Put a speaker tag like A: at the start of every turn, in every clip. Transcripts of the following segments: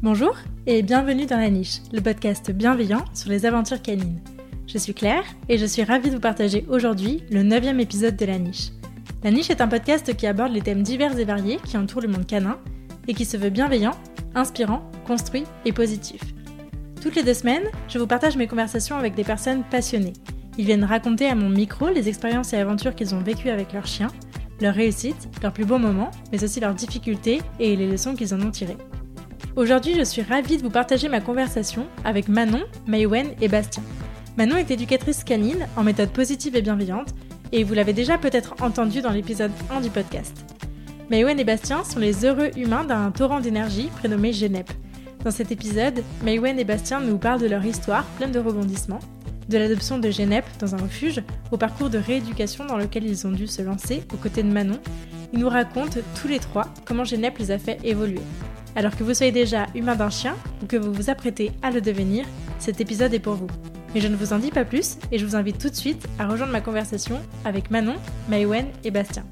A: Bonjour et bienvenue dans La Niche, le podcast bienveillant sur les aventures canines. Je suis Claire et je suis ravie de vous partager aujourd'hui le neuvième épisode de La Niche. La Niche est un podcast qui aborde les thèmes divers et variés qui entourent le monde canin et qui se veut bienveillant, inspirant, construit et positif. Toutes les deux semaines, je vous partage mes conversations avec des personnes passionnées. Ils viennent raconter à mon micro les expériences et aventures qu'ils ont vécues avec leurs chiens, leurs réussites, leurs plus beaux moments, mais aussi leurs difficultés et les leçons qu'ils en ont tirées. Aujourd'hui, je suis ravie de vous partager ma conversation avec Manon, Maywen et Bastien. Manon est éducatrice canine en méthode positive et bienveillante, et vous l'avez déjà peut-être entendu dans l'épisode 1 du podcast. Maywen et Bastien sont les heureux humains d'un torrent d'énergie prénommé Genep. Dans cet épisode, Maywen et Bastien nous parlent de leur histoire pleine de rebondissements, de l'adoption de Genep dans un refuge, au parcours de rééducation dans lequel ils ont dû se lancer aux côtés de Manon. Ils nous racontent tous les trois comment Genep les a fait évoluer. Alors que vous soyez déjà humain d'un chien ou que vous vous apprêtez à le devenir, cet épisode est pour vous. Mais je ne vous en dis pas plus et je vous invite tout de suite à rejoindre ma conversation avec Manon, Maïwen et Bastien.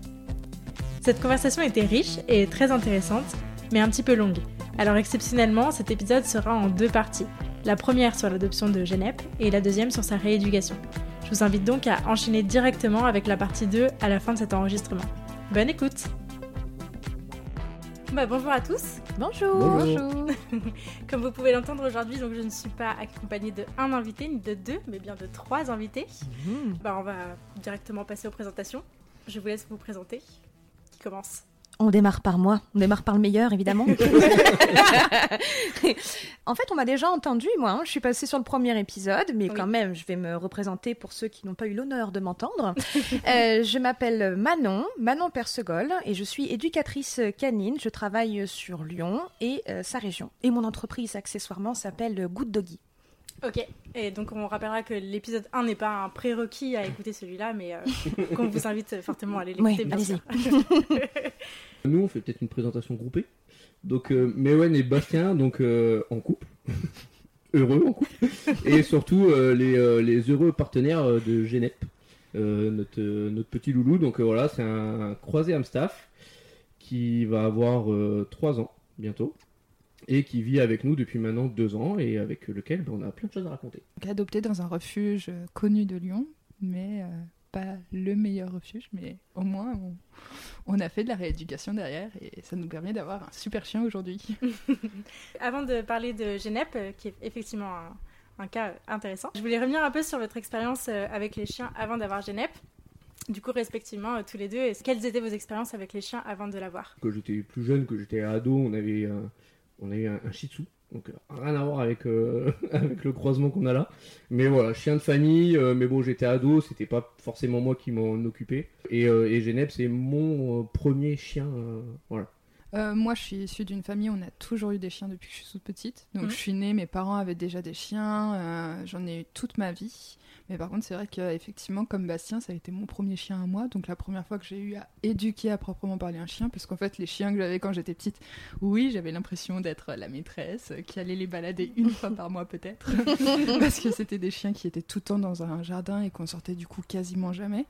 A: Cette conversation était riche et très intéressante, mais un petit peu longue. Alors exceptionnellement, cet épisode sera en deux parties. La première sur l'adoption de Genep et la deuxième sur sa rééducation. Je vous invite donc à enchaîner directement avec la partie 2 à la fin de cet enregistrement. Bonne écoute bah, bonjour à tous.
B: Bonjour.
A: Bonjour. Comme vous pouvez l'entendre aujourd'hui, donc je ne suis pas accompagnée de un invité ni de deux, mais bien de trois invités. Mhm. Bah, on va directement passer aux présentations. Je vous laisse vous présenter. Qui commence?
B: On démarre par moi, on démarre par le meilleur évidemment. en fait, on m'a déjà entendu, moi. Hein. Je suis passée sur le premier épisode, mais quand même, je vais me représenter pour ceux qui n'ont pas eu l'honneur de m'entendre. Euh, je m'appelle Manon, Manon Persegol, et je suis éducatrice canine. Je travaille sur Lyon et euh, sa région. Et mon entreprise, accessoirement, s'appelle Good Doggy.
A: Ok, et donc on rappellera que l'épisode 1 n'est pas un prérequis à écouter celui-là, mais euh, qu'on vous invite fortement à aller l'écouter, bien sûr.
C: Nous, on fait peut-être une présentation groupée. Donc, euh, Mewen et Bastien, donc euh, en couple. heureux en couple. Et surtout, les, les, heureux partenaires de Genep, notre, notre petit loulou. Donc voilà, c'est un croisé Amstaff qui va avoir 3 ans bientôt et qui vit avec nous depuis maintenant deux ans et avec lequel ben, on a plein de choses à raconter.
D: adopté dans un refuge euh, connu de Lyon, mais euh, pas le meilleur refuge, mais au moins on, a fait de la rééducation derrière et ça nous permet d'avoir un super chien aujourd'hui.
A: Avant de parler de Genep, euh, qui est effectivement un, cas intéressant, je voulais revenir un peu sur votre expérience avec les chiens avant d'avoir Genep. Du coup, respectivement, tous les deux, quelles étaient vos expériences avec les chiens avant de l'avoir?
C: Quand j'étais plus jeune, que j'étais ado, on avait on a eu un, Shih Tzu. Donc euh, rien à voir avec, euh, avec le croisement qu'on a là. Mais voilà, chien de famille, euh, mais bon j'étais ado, c'était pas forcément moi qui m'en occupais. Et, et Genève c'est mon premier chien. voilà.
D: moi, je suis issue d'une famille où on a toujours eu des chiens depuis que je suis toute petite. Donc, mmh. je suis née, mes parents avaient déjà des chiens. J'en ai eu toute ma vie. Mais par contre, c'est vrai qu'effectivement, comme Bastien, ça a été mon premier chien à moi. Donc la première fois que j'ai eu à éduquer à proprement parler un chien, parce qu'en fait, les chiens que j'avais quand j'étais petite, oui, j'avais l'impression d'être la maîtresse, qui allait les balader une fois par mois peut-être. parce que c'était des chiens qui étaient tout le temps dans un jardin et qu'on sortait du coup quasiment jamais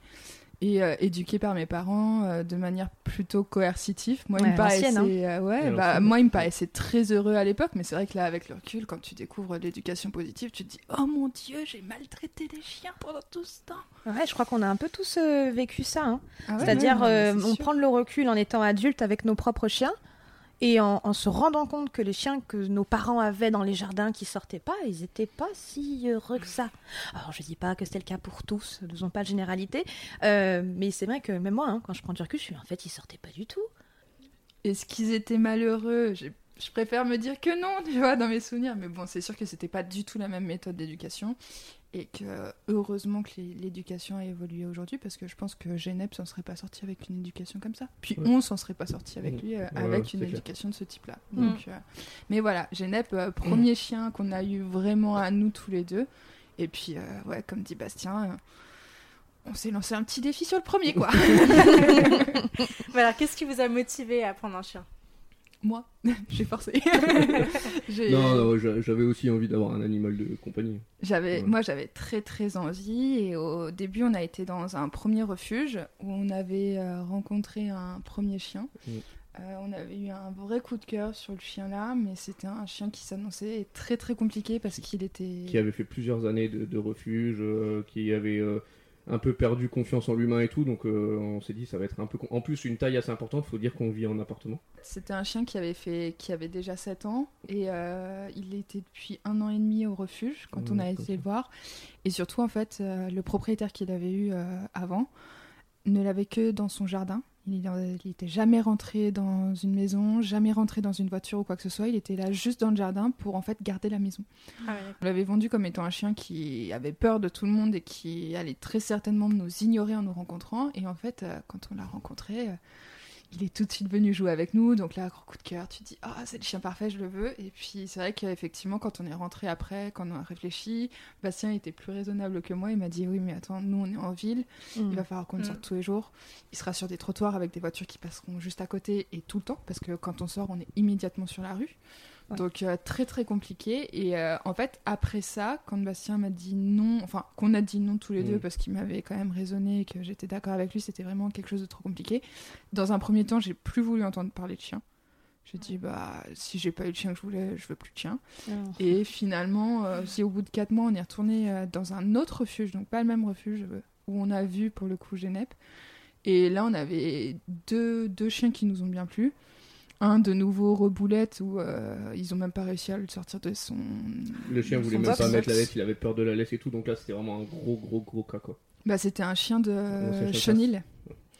D: et euh, éduqué par mes parents euh, de manière plutôt coercitive. Moi, il me paraissait, hein. euh, ouais, bah, moi, il me paraissait très heureux à l'époque, mais c'est vrai que là, avec le recul, quand tu découvres l'éducation positive, tu te dis Oh mon Dieu, j'ai maltraité des chiens pendant tout ce temps.
B: Ouais, je crois qu'on a un peu tous vécu ça. Hein. Ah C'est-à-dire, on prend le recul en étant adulte avec nos propres chiens. Et en, se rendant compte que les chiens que nos parents avaient dans les jardins qui sortaient pas, ils n'étaient pas si heureux que ça. Alors je dis pas que c'était le cas pour tous, ne faisons pas de généralité, euh, mais c'est vrai que même moi, hein, quand je prends du recul, je en fait ils sortaient pas du tout.
D: Est-ce qu'ils étaient malheureux? Je préfère me dire que non, tu vois, dans mes souvenirs. Mais bon, c'est sûr que c'était pas du tout la même méthode d'éducation et que heureusement que l'éducation a évolué aujourd'hui parce que je pense que Genep s'en serait pas sorti avec une éducation comme ça. Puis on s'en serait pas sorti avec lui euh, avec une éducation de ce type-là. Mm. Donc, euh, mais voilà, Genep, euh, premier chien qu'on a eu vraiment à nous tous les deux. Et puis ouais, comme dit Bastien. on s'est lancé un petit défi sur le premier, quoi.
A: voilà, qu'est-ce qui vous a motivé à prendre un chien?
D: Moi, j'ai forcé.
C: non, j'avais aussi envie d'avoir un animal de compagnie.
D: J'avais, moi, j'avais très très envie. Et au début, on a été dans un premier refuge où on avait euh, rencontré un premier chien. Mm. on avait eu un vrai coup de cœur sur le chien là, mais c'était un chien qui s'annonçait très très compliqué parce qu'il était.
C: Qui avait fait plusieurs années de, refuge, qui avait un peu perdu confiance en l'humain et tout, donc euh, on s'est dit ça va être un peu. En plus, une taille assez importante, faut dire qu'on vit en appartement.
D: C'était un chien qui avait fait, qui avait déjà 7 ans et euh, il était depuis un an et demi au refuge quand on a été le voir. Et surtout, en fait, euh, le propriétaire qu'il avait eu avant ne l'avait que dans son jardin. Il n'était jamais rentré dans une maison, jamais rentré dans une voiture ou quoi que ce soit. Il était là juste dans le jardin pour en fait garder la maison. Ah on l'avait vendu comme étant un chien qui avait peur de tout le monde et qui allait très certainement nous ignorer en nous rencontrant. Et en fait, euh, quand on l'a rencontré, euh, il est tout de suite venu jouer avec nous. Donc là, gros coup de cœur, tu te dis, ah, c'est le chien parfait, je le veux. Et puis c'est vrai qu'effectivement, quand on est rentré après, quand on a réfléchi, Bastien était plus raisonnable que moi. Il m'a dit, oui, mais attends, nous on est en ville, il mm. va falloir qu'on mm. sorte tous les jours. Il sera sur des trottoirs avec des voitures qui passeront juste à côté et tout le temps, parce que quand on sort, on est immédiatement sur la rue. Donc euh, très très compliqué. Et euh, en fait, après ça, quand Bastien m'a dit non, enfin qu'on a dit non tous les deux mm. parce qu'il m'avait quand même raisonné et que j'étais d'accord avec lui, c'était vraiment quelque chose de trop compliqué. Dans un premier temps, j'ai plus voulu entendre parler de chien. J'ai dit bah si j'ai pas eu le chien que je voulais, je veux plus de chien. Ah. Et finalement, euh, si au bout de 4 mois, on est retourné dans un autre refuge, donc pas le même refuge où on a vu pour le coup Genep. Et là, on avait deux, deux chiens qui nous ont bien plu un de nouveau reboulette où euh, ils ont même pas réussi à le sortir de son.
C: Le chien voulait même pas mettre la laisse, il avait peur de la laisse et tout, donc là c'était vraiment un gros gros gros cas quoi.
D: Bah c'était un chien de chenille.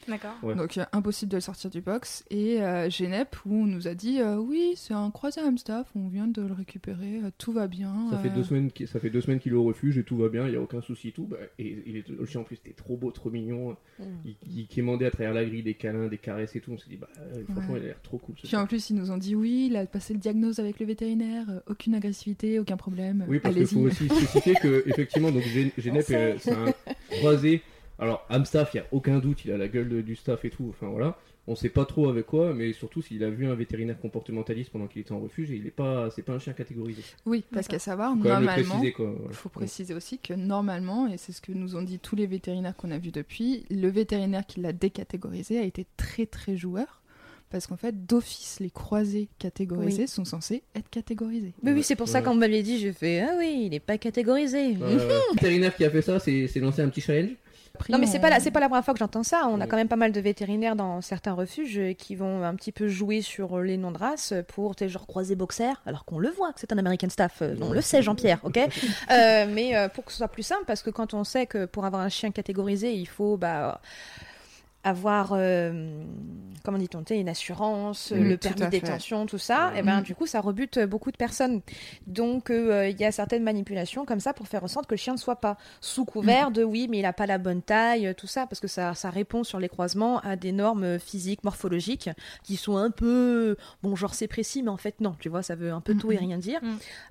A: D'accord.
D: Donc euh, impossible de le sortir du box. Et euh, Genep, où on nous a dit euh, oui, c'est un croisé Amstaff, on vient de le récupérer, tout va bien.
C: Ça fait deux semaines, ça fait deux semaines qu'il est au refuge et tout va bien, il y a aucun souci tout. Bah, et il est, le chien en plus était trop beau, trop mignon. Mm. Il, il quémandait à travers la grille des câlins, des caresses et tout. On s'est dit bah franchement il a l'air trop cool.
D: Puis en plus ils nous ont dit oui, il a passé le diagnose avec le vétérinaire, aucune agressivité, aucun problème.
C: Oui parce qu'il faut aussi spécifier que effectivement donc Genep c'est un croisé alors, Amstaff, il n'y a aucun doute, il a la gueule du staff et tout. Enfin voilà. On sait pas trop avec quoi, mais surtout s'il a vu un vétérinaire comportementaliste pendant qu'il était en refuge, et il est pas, c'est pas un chien catégorisé.
D: Oui, parce qu'à savoir, normalement, il faut préciser aussi que normalement, et c'est ce que nous ont dit tous les vétérinaires qu'on a vus depuis, le vétérinaire qui l'a décatégorisé a été très très joueur parce qu'en fait, d'office, les croisés catégorisés sont censés être catégorisés.
B: Mais oui, c'est pour ça qu'on m'avait dit, j'ai fait Ah oui, il n'est pas catégorisé.
C: le vétérinaire qui a fait ça, c'est lancé un petit challenge
B: non, mais c'est pas la, c'est pas la première fois que j'entends ça. On a quand même pas mal de vétérinaires dans certains refuges qui vont un petit peu jouer sur les noms de race pour, tes genre croiser boxer, alors qu'on le voit que c'est un American staff. Euh, on le sait, Jean-Pierre, ok. euh, mais euh, pour que ce soit plus simple, parce que quand on sait que pour avoir un chien catégorisé, il faut bah avoir, euh, comment dit-on, une assurance, le permis de détention, tout ça, et ben mm. du coup ça rebute beaucoup de personnes. Donc euh, il y a certaines manipulations comme ça pour faire ressentir que le chien ne soit pas sous couvert mm. de oui, mais il n'a pas la bonne taille, tout ça, parce que ça, ça répond sur les croisements à des normes physiques, morphologiques, qui sont un peu, bon genre c'est précis, mais en fait non, tu vois, ça veut un peu tout et rien dire.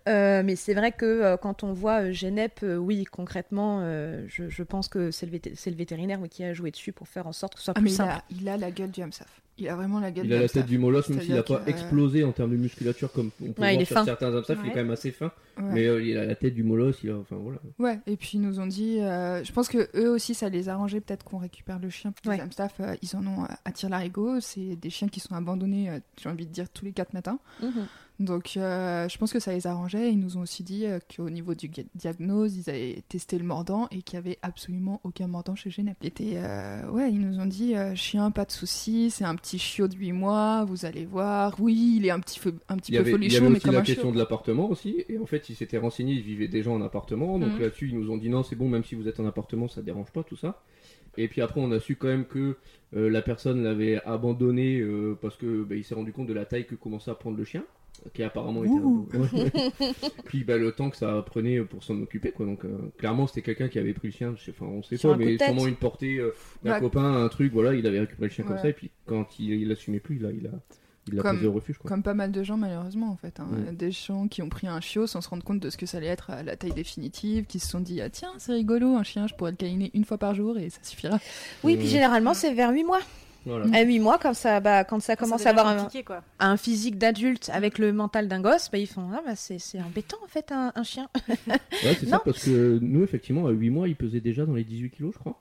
B: Euh, mais c'est vrai que quand on voit Genep, oui, concrètement, je, je, pense que c'est le, le, vétérinaire qui a joué dessus pour faire en sorte que ah,
D: il a, la gueule du Hamsaf. Il a vraiment la gueule
C: Il a la tête du molosse, même s'il n'a pas explosé en termes de musculature comme on peut voir sur certains Hamsaf, il est quand même assez fin. Mais euh, il a la tête du molosse, il a... enfin voilà.
D: Ouais, et puis ils nous ont dit, euh, je pense que eux aussi ça les a arrangés, peut-être qu'on récupère le chien. Les Hamstaff, euh, ils en ont à tir larigot, c'est des chiens qui sont abandonnés, j'ai envie de dire, tous les 4 matins. Mhm. Donc euh, je pense que ça les arrangeait. Ils nous ont aussi dit euh, qu'au niveau du diagnose, ils avaient testé le mordant et qu'il n'y avait absolument aucun mordant chez Genève. Euh, ouais, ils nous ont dit chien, pas de souci, c'est un petit chiot de 8 mois, vous allez voir. Oui, il est un petit, peu, un petit peu folichon, mais Il y avait
C: aussi la question de l'appartement aussi. Et en fait, ils s'étaient renseignés, ils vivaient déjà en appartement. Donc mhm. là-dessus, ils nous ont dit non, c'est bon, même si vous êtes en appartement, ça dérange pas tout ça. Et puis après, on a su quand même que la personne l'avait abandonné parce que bah, il s'est rendu compte de la taille que commençait à prendre le chien qui apparemment était un puis bah, le temps que ça prenait pour s'en occuper quoi donc euh, clairement c'était quelqu'un qui avait pris le chien enfin on sait pas mais sûrement une portée euh, d'un copain un truc voilà il avait récupéré le chien comme ça et puis quand il, il assumait plus là il a il l'a posé au refuge. Quoi.
D: Comme pas mal de gens, malheureusement, en fait. Hein. Des gens qui ont pris un chiot sans se rendre compte de ce que ça allait être à la taille définitive, qui se sont dit Ah, tiens, c'est rigolo, un chien, je pourrais le câliner une fois par jour et ça suffira.
B: Oui, puis généralement, c'est vers 8 mois. À 8 mois, quand ça, bah, quand ça commence à avoir un, un, physique d'adulte avec le mental d'un gosse, bah, ils font ah, bah, c'est, embêtant en fait un, chien.
C: ouais, c'est ça, parce que nous, effectivement, à 8 mois, il pesait déjà dans les 18 kilos, je crois.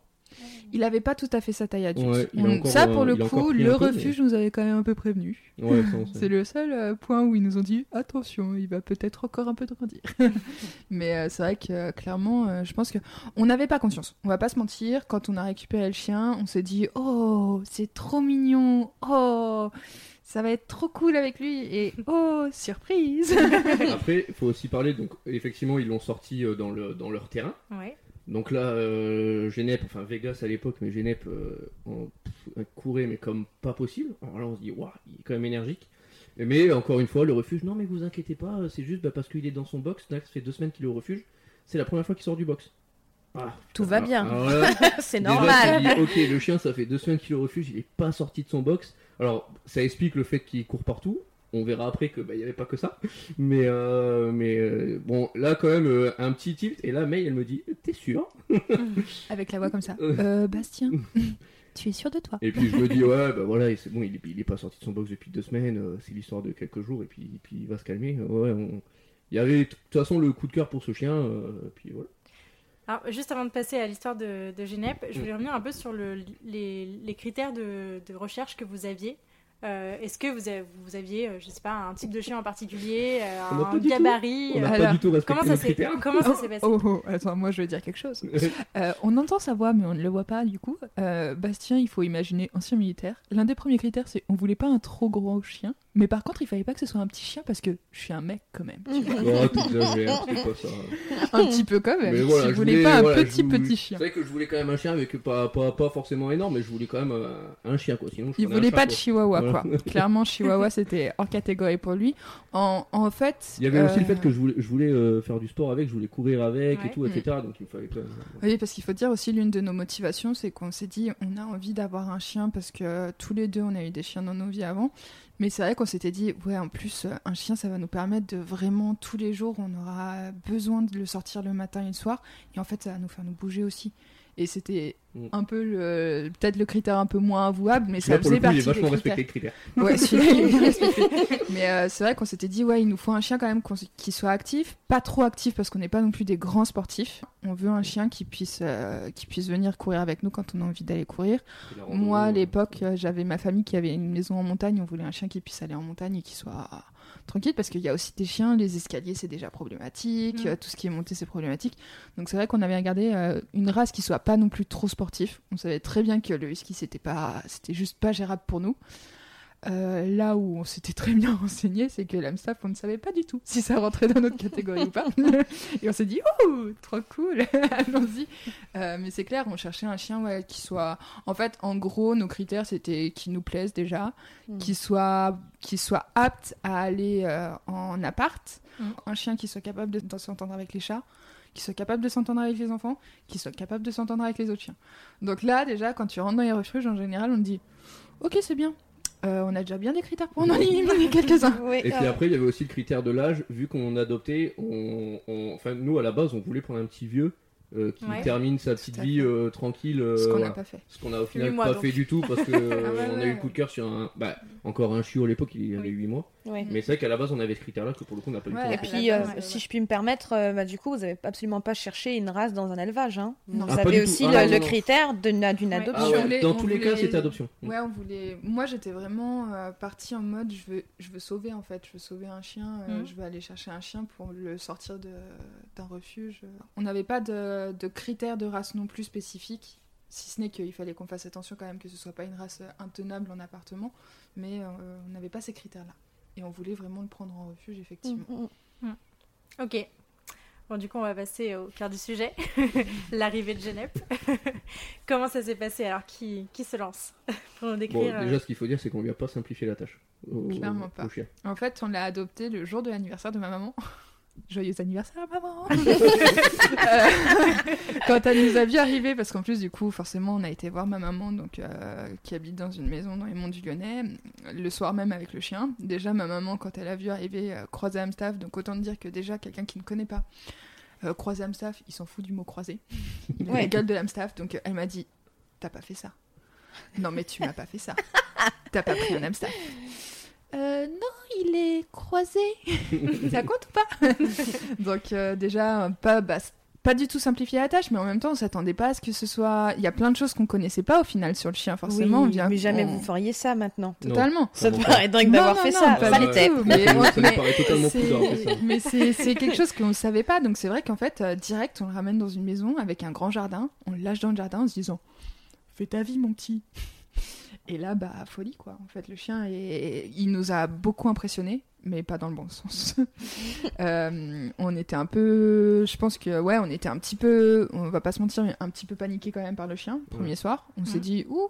D: Il avait pas tout à fait sa taille adulte. ça, pour le coup, le refuge nous avait quand même un peu prévenu. c'est le seul euh, point où ils nous ont dit attention, il va peut-être encore un peu grandir. mais euh, c'est vrai que euh, clairement, je pense que on n'avait pas conscience. On va pas se mentir. Quand on a récupéré le chien, on s'est dit oh, c'est trop mignon. Oh ça va être trop cool avec lui et oh surprise
C: Après, il faut aussi parler donc effectivement ils l'ont sorti dans, le, dans leur terrain. Ouais. Donc là, euh, Genep, enfin Vegas à l'époque, mais Genep euh, courait, mais comme pas possible. Alors là, on se dit, waouh, il est quand même énergique. Mais encore une fois, le refuge, non, mais vous inquiétez pas, c'est juste bah, parce qu'il est dans son box. ça fait deux semaines qu'il est au refuge. C'est la première fois qu'il sort du box.
B: Ah, Tout va bien. c'est normal.
C: ok, le chien, ça fait deux semaines qu'il est au refuge, il est pas sorti de son box. Alors, ça explique le fait qu'il court partout on verra après que bah, il n'y avait pas que ça. Mais, euh, mais euh, bon, là quand même euh, un petit tilt. Et là, May, elle me dit, t'es sûr
B: Avec la voix comme ça. Bastien. Tu es sûr de toi?
C: Et puis je me dis, ouais, bah voilà, c'est bon, il est, pas sorti de son box depuis deux semaines, c'est l'histoire de quelques jours, et puis, puis il va se calmer. Ouais, il y avait de toute façon le coup de cœur pour ce chien, puis voilà.
A: Alors, juste avant de passer à l'histoire de, de Genep, je voulais revenir un peu sur le, les, les, critères de, de, recherche que vous aviez. Euh, est-ce que vous, avez, vous aviez, euh, je sais pas, un type de chien en particulier, euh, un gabarit
C: On pas du tout
A: comment ça s'est ça s'est passé
D: oh, oh, oh, Attends, moi je vais dire quelque chose. on entend sa voix, mais on ne le voit pas du coup. Bastien, il faut imaginer ancien militaire. L'un des premiers critères, c'est on voulait pas un trop gros chien. Mais par contre, il fallait pas que ce soit un petit chien parce que je suis un mec quand même. Tu
C: vois.
D: un petit peu quand même. Mais voilà, je voulais pas un petit petit chien.
C: C'est vrai que je voulais quand même un chien avec pas, pas, pas forcément énorme, mais je voulais quand même euh, un chien quoi. Sinon, je
D: il voulait pas de chihuahua quoi. Clairement, chihuahua c'était hors catégorie pour lui. En, en fait.
C: Il y avait aussi le fait que je voulais, je voulais euh, faire du sport avec, je voulais courir avec et tout, etc. Donc il fallait quand même.
D: Oui, parce qu'il faut dire aussi l'une de nos motivations, c'est qu'on s'est dit on a envie d'avoir un chien parce que tous les deux on a eu des chiens dans nos vies avant. Mais c'est vrai qu'on s'était dit, ouais, en plus, euh, un chien, ça va nous permettre de vraiment, tous les jours, on aura besoin de le sortir le matin et le soir. Et en fait, ça va nous faire nous bouger aussi. Et c'était mm. un peu peut-être le critère un peu moins avouable, mais ça faisait partie. Il est
C: vachement respecté le critère.
D: Ouais, celui-là il est bien respecté. Mais euh, c'est vrai qu'on s'était dit ouais, il nous faut un chien quand même qui soit actif, pas trop actif parce qu'on n'est pas non plus des grands sportifs. On veut un chien qui puisse euh, qui puisse venir courir avec nous quand on a envie d'aller courir. Moi à l'époque, euh, j'avais ma famille qui avait une maison en montagne, on voulait un chien qui puisse aller en montagne et qui soit tranquille parce qu'il y a aussi des chiens, les escaliers c'est déjà problématique, mm. tout ce qui est monté c'est problématique. Donc c'est vrai qu'on avait regardé euh, une race qui soit pas non plus trop sportif. On savait très bien que le husky c'était pas, c'était juste pas gérable pour nous. Euh, là où on s'était très bien renseigné, c'est que l'AMSTAF, on ne savait pas du tout si ça rentrait dans notre catégorie ou pas. Et on s'est dit, oh, trop cool, allons-y. Euh, mais c'est clair, on cherchait un chien ouais, qui soit. En fait, en gros, nos critères, c'était qu'il nous plaise déjà, mm. qu'il soit, soit apte à aller euh, en appart, mm. un chien qui soit capable de, s'entendre avec les chats qui soit capable de s'entendre avec les enfants, qui soit capable de s'entendre avec les autres chiens. Donc là, déjà, quand tu rentres dans les refuges, en général, on te dit Ok, c'est bien, euh, on a déjà bien des critères pour en éliminer quelques-uns.
C: et puis après, il y avait aussi le critère de l'âge. Vu qu'on adoptait, on, enfin, nous à la base, on voulait prendre un petit vieux euh, qui termine sa petite vie euh, tranquille.
D: ce qu'on n'a pas fait.
C: Ce qu'on a au final pas fait du tout parce qu'on ah a eu le coup de cœur sur un, bah, encore un chiot à l'époque, il avait 8 mois. Mais c'est vrai qu'à la base, on avait ce critère-là que pour le coup, on n'a pas eu.
B: Et puis, euh, si je puis me permettre, euh, bah, du coup, vous n'avez absolument pas cherché une race dans un élevage. Hein. Vous ah, avez aussi ah, le, critère d'une adoption.
C: Ah dans tous les cas, c'était adoption.
D: Ouais, on voulait. Moi, j'étais vraiment euh, partie en mode je veux, je veux sauver en fait. Je veux sauver un chien. Mhm. Je veux aller chercher un chien pour le sortir d'un refuge. On n'avait pas de, de critères de race non plus spécifiques si ce n'est qu'il fallait qu'on fasse attention quand même que ce soit pas une race intenable en appartement, mais on n'avait pas ces critères-là. Et on voulait vraiment le prendre en refuge, effectivement. Mm,
A: mm, mm. Ok. Bon, du coup, on va passer au cœur du sujet, l'arrivée de Genep. Comment ça s'est passé Alors, qui, qui se lance
C: pour nous décrire Déjà, euh, ce qu'il faut dire, c'est qu'on lui a pas simplifié la tâche.
D: Clairement pas. En fait, on l'a adopté le jour de l'anniversaire de ma maman. Joyeux anniversaire, maman euh, Quand elle nous a vu arriver, parce qu'en plus, du coup, forcément, on a été voir ma maman, donc, euh, qui habite dans une maison dans les monts du Lyonnais, le soir même avec le chien. Déjà, ma maman, quand elle a vu arriver euh, croiser Amstaff, donc autant dire que déjà, quelqu'un qui ne connaît pas, euh, croiser Amstaff, il s'en fout du mot croiser. Il a la gueule de l'Amstaff, donc elle m'a dit T'as pas fait ça Non, mais tu m'as pas fait ça. T'as pas pris un Amstaff. Euh, non, il est croisé. ça compte ou pas? Donc euh, déjà, pas, pas du tout simplifié la tâche, mais en même temps, on s'attendait pas à ce que ce soit. Il y a plein de choses qu'on connaissait pas au final sur le chien, forcément.
B: Oui, mais jamais vous feriez ça maintenant.
D: Totalement.
B: ça te paraît dingue d'avoir fait ça.
C: ça l'était. Mais,
D: mais c'est quelque chose qu'on ne savait pas. Donc c'est vrai qu'en fait, euh, direct, on le ramène dans une maison avec un grand jardin. On le lâche dans le jardin en se disant Fais ta vie, mon petit. Et là, bah, folie, quoi. En fait, le chien, il nous a beaucoup impressionnés mais pas dans le bon sens. Euh, on était un peu, je pense que ouais, on était un petit peu, on va pas se mentir, mais un petit peu paniqué quand même par le chien. Premier soir, on s'est dit ouh,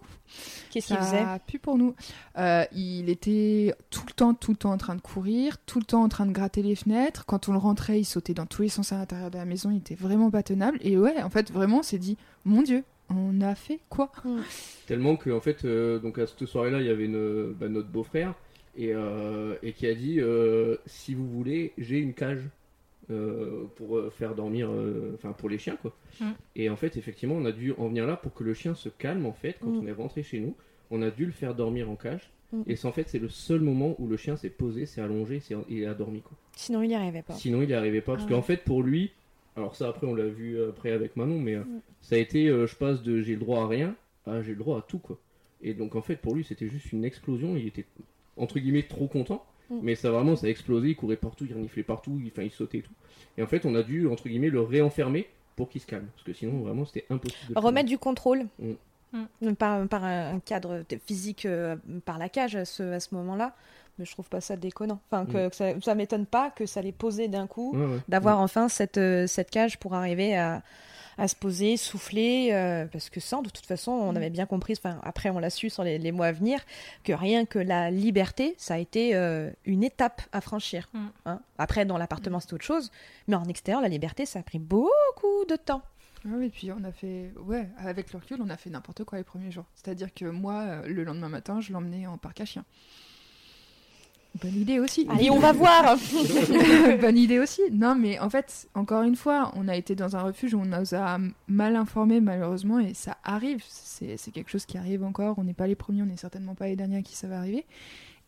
B: qu'est-ce qu'il faisait?
D: Plus pour nous. Euh, il était tout le temps, tout le temps en train de courir, tout le temps en train de gratter les fenêtres. Quand on le rentrait, il sautait dans tous les sens à l'intérieur de la maison. Il était vraiment pas tenable. Et ouais, en fait, vraiment, on s'est dit mon Dieu, on a fait quoi?
C: Tellement que en fait, euh, donc à cette soirée-là, il y avait une, bah, notre beau-frère euh, et, qui a dit euh, si vous voulez, j'ai une cage euh, pour faire dormir, enfin pour les chiens quoi. Mm. Et en fait, effectivement, on a dû en venir là pour que le chien se calme en fait quand mm. on est rentré chez nous. On a dû le faire dormir en cage. Mm. Et c'est en fait c'est le seul moment où le chien s'est posé, s'est allongé, et a dormi quoi.
B: Sinon il n'y arrivait pas.
C: Sinon il n'y arrivait pas parce ah qu'en fait pour lui, alors ça après on l'a vu après avec Manon, mais ça a été je passe de j'ai le droit à rien à j'ai le droit à tout quoi. Et donc en fait pour lui c'était juste une explosion. Il était entre guillemets trop content. Mm. Mais ça vraiment, ça a explosé, il courait partout, il reniflait partout, il, il sautait et tout. Et en fait, on a dû, entre guillemets, le réenfermer pour qu'il se calme. Parce que sinon, vraiment, c'était impossible.
B: Remettre du contrôle. Mm. Mm. Par, par, un cadre physique, euh, par la cage à ce, à ce moment-là. Mais je trouve pas ça déconnant. Enfin, que, ça, ça m'étonne pas que ça l'ait posé d'un coup, d'avoir enfin cette, euh, cette cage pour arriver à, à se poser, souffler, euh, parce que sans, de toute façon, on mm. avait bien compris, enfin, après on l'a su sur les, mois à venir, que rien que la liberté, ça a été euh, une étape à franchir. Mm. Hein. Après, dans l'appartement, c'est autre chose, mais en extérieur, la liberté, ça a pris beaucoup de temps.
D: Ah oui, puis on a fait, ouais, avec le recul, on a fait n'importe quoi les premiers jours. C'est-à-dire que moi, le lendemain matin, je l'emmenais en parc à chiens. Bonne idée aussi.
B: Allez, on va voir.
D: Bonne idée aussi. Non, mais en fait, encore une fois, on a été dans un refuge où on nous a mal informés, malheureusement, et ça arrive. C'est quelque chose qui arrive encore. On n'est pas les premiers, on n'est certainement pas les derniers à qui ça va arriver.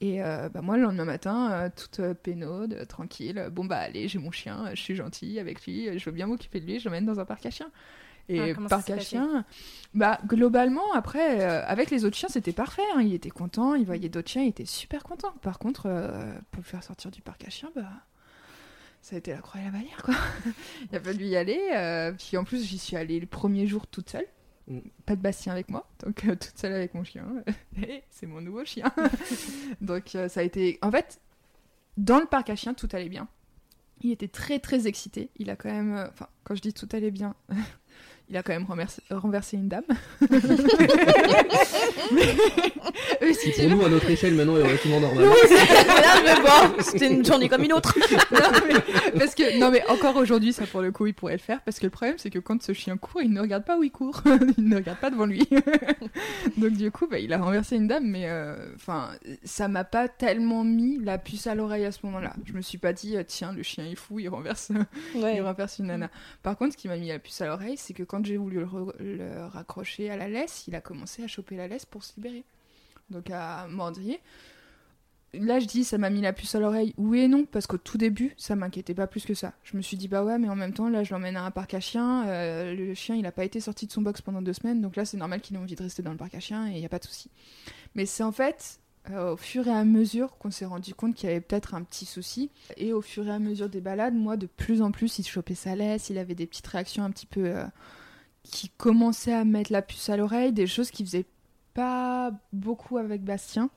D: Et euh, bah moi, le lendemain matin, euh, toute euh, pénaude, tranquille, bon bah allez, j'ai mon chien, je suis gentille avec lui, je veux bien m'occuper de lui, je l'emmène dans un parc à chiens. Et ah, parc à chiens, bah globalement après euh, avec les autres chiens c'était parfait. Hein. Il était content, il voyait d'autres chiens, il était super content. Par contre euh, pour le faire sortir du parc à chiens, bah ça a été la croix et la bannière quoi. il a fallu y aller. Euh, puis en plus j'y suis allée le premier jour toute seule. Mm. Pas de Bastien avec moi, donc toute seule avec mon chien. c'est mon nouveau chien. donc ça a été. En fait, dans le parc à chiens, tout allait bien. Il était très très excité. Il a quand même. Enfin, quand je dis tout allait bien, il a quand même renversé, une dame.
C: mais, si pour nous, à notre échelle, maintenant, il est relativement normal.
B: c'était une journée comme une autre.
D: parce que, non, mais encore aujourd'hui, ça pour le coup, il pourrait le faire. Parce que le problème, c'est que quand ce chien court, il ne regarde pas où il court. il ne regarde pas devant lui. Donc, du coup, bah, il a renversé une dame, mais euh, enfin, ça m'a pas tellement mis la puce à l'oreille à ce moment-là. Je me suis pas dit, tiens, le chien est fou, il renverse, il renverse une nana. Par contre, ce qui m'a mis la puce à l'oreille, c'est que quand quand j'ai voulu le, raccrocher à la laisse, il a commencé à choper la laisse pour se libérer. Donc à mordiller. Là, je dis, ça m'a mis la puce à l'oreille. Oui et non, parce qu'au tout début, ça m'inquiétait pas plus que ça. Je me suis dit, bah ouais, mais en même temps, là, je l'emmène à un parc à chiens. Euh, le chien, il a pas été sorti de son box pendant deux semaines, donc là, c'est normal qu'il ait envie de rester dans le parc à chiens et il n'y a pas de souci. Mais c'est en fait euh, au fur et à mesure qu'on s'est rendu compte qu'il y avait peut-être un petit souci. Et au fur et à mesure des balades, moi, de plus en plus, il chopait sa laisse, il avait des petites réactions un petit peu. Euh, qui commençait à mettre la puce à l'oreille, des choses qui faisaient pas beaucoup avec Bastien.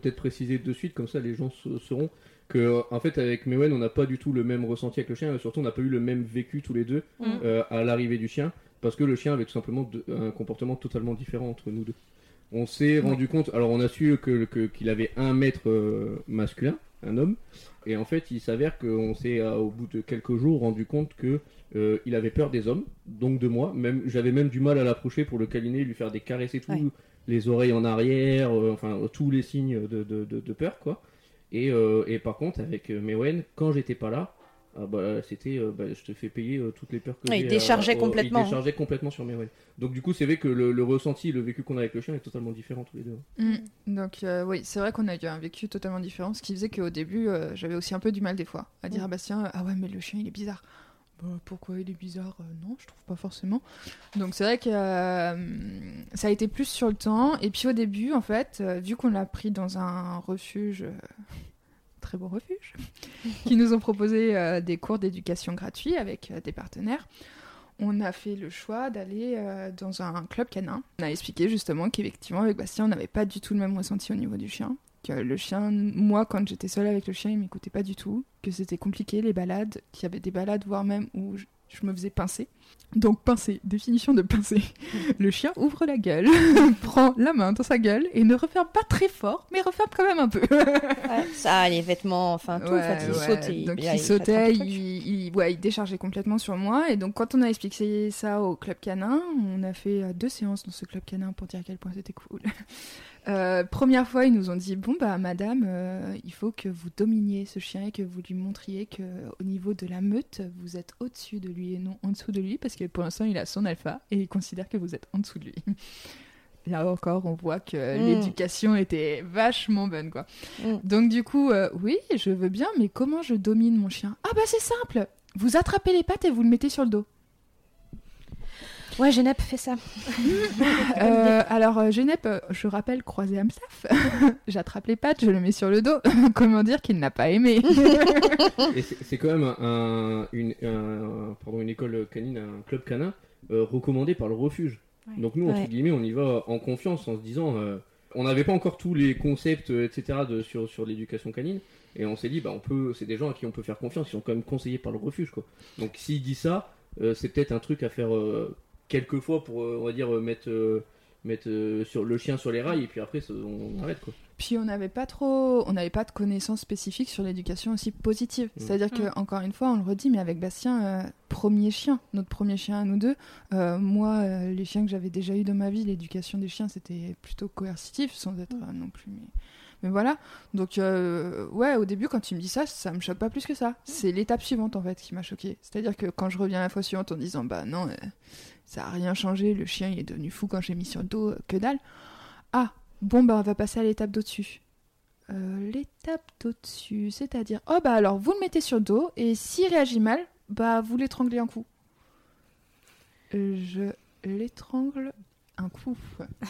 C: Peut-être préciser de suite, comme ça les gens sauront que en fait avec Mewen on n'a pas du tout le même ressenti avec le chien, surtout on n'a pas eu le même vécu tous les deux mm. euh, à l'arrivée du chien, parce que le chien avait tout simplement un comportement totalement différent entre nous deux. On s'est rendu compte, alors on a su qu'il que, qu'il avait un maître euh, masculin, un homme, et en fait il s'avère qu'on s'est euh, au bout de quelques jours rendu compte que euh, il avait peur des hommes, donc de moi. Même, j'avais même du mal à l'approcher pour le câliner, lui faire des caresses et tout, les oreilles en arrière, euh, enfin tous les signes de, de, de, peur, quoi. Et, euh, et, par contre, avec Mewen, quand j'étais pas là, ah bah, c'était bah, je te fais payer toutes les peurs que
B: j'ai. Il déchargeait complètement.
C: Il déchargeait complètement sur Mewen. Donc du coup, c'est vrai que le, ressenti, le vécu qu'on a avec le chien est totalement différent tous les deux.
D: Mm. Donc oui, c'est vrai qu'on a eu un vécu totalement différent, ce qui faisait qu'au début, j'avais aussi un peu du mal des fois à dire mm. à Bastien, ah ouais, mais le chien il est bizarre pourquoi il est bizarre Non, je trouve pas forcément. Donc c'est vrai que ça a été plus sur le temps. Et puis au début, en fait, vu qu'on l'a pris dans un refuge très beau refuge, qui nous ont proposé euh, des cours d'éducation gratuits avec euh, des partenaires. On a fait le choix d'aller euh, dans un club canin. On a expliqué justement qu'effectivement, avec Bastien, on n'avait pas du tout le même ressenti au niveau du chien. Que le chien, moi, quand j'étais seule avec le chien, il m'écoutait pas du tout. Que c'était compliqué, les balades, qu'il y avait des balades, voire même où je me faisais pincer. Donc pincer, définition de pincer. Le chien ouvre la gueule, prend la main dans sa gueule et ne referme pas très fort, mais referme quand même un peu.
B: ça, les vêtements, enfin tout. il sautait.
D: Donc il, sautait, il, ouais, il déchargeait complètement sur moi. Et donc quand on a expliqué ça au club canin, on a fait euh, deux séances dans ce club canin pour dire à quel point c'était cool. Euh, première fois, ils nous ont dit bon bah madame, euh, il faut que vous dominiez ce chien et que vous lui montriez que au niveau de la meute, vous êtes au-dessus de lui et non en dessous de lui parce que pour l'instant il a son alpha et il considère que vous êtes en dessous de lui. Là encore, on voit que mm. l'éducation était vachement bonne quoi. Mm. Donc du coup, euh, oui, je veux bien, mais comment je domine mon chien? Ah bah c'est simple. Vous attrapez les pattes et vous le mettez sur le dos.
B: Ouais, Genep fait ça.
D: Euh, alors, euh, Genep, euh, je rappelle, croisé Amstaf. J'attrape les pattes, je le mets sur le dos. Comment dire qu'il n'a pas aimé
C: c'est quand même un, une, pardon, une école canine, un club canin recommandé par le refuge. Donc nous, entre guillemets, on y va en confiance en se disant, on n'avait pas encore tous les concepts, etc. De, sur, sur l'éducation canine. Et on s'est dit, bah, on peut, c'est des gens à qui on peut faire confiance. Ils sont quand même conseillés par le refuge. Quoi. Donc s'il dit ça, c'est peut-être un truc à faire quelquefois pour, euh, on va dire, euh, mettre euh, mettre sur le chien sur les rails et puis après on arrête quoi.
D: Puis on n'avait pas trop, on n'avait pas de connaissances spécifiques sur l'éducation aussi positive. Mm. C'est-à-dire que mm. encore une fois, on le redit, mais avec Bastien, premier chien, notre premier chien à nous deux. moi, les chiens que j'avais déjà eu dans ma vie, l'éducation des chiens c'était plutôt coercitif, sans être mm. non plus. Mais... Mais voilà. Donc, ouais, au début, quand tu me dis ça, ça me choque pas plus que ça. C'est l'étape suivante, en fait, qui m'a choqué. C'est-à-dire que quand je reviens la fois suivante en disant, bah non, ça a rien changé, le chien il est devenu fou quand j'ai mis sur le dos, euh, que dalle. Ah, bon bah on va passer à l'étape d'au-dessus. Euh, l'étape d'au-dessus, c'est-à-dire, oh bah alors vous le mettez sur le dos et s'il réagit mal, bah vous l'étranglez un coup. Euh, je l'étrangle un coup.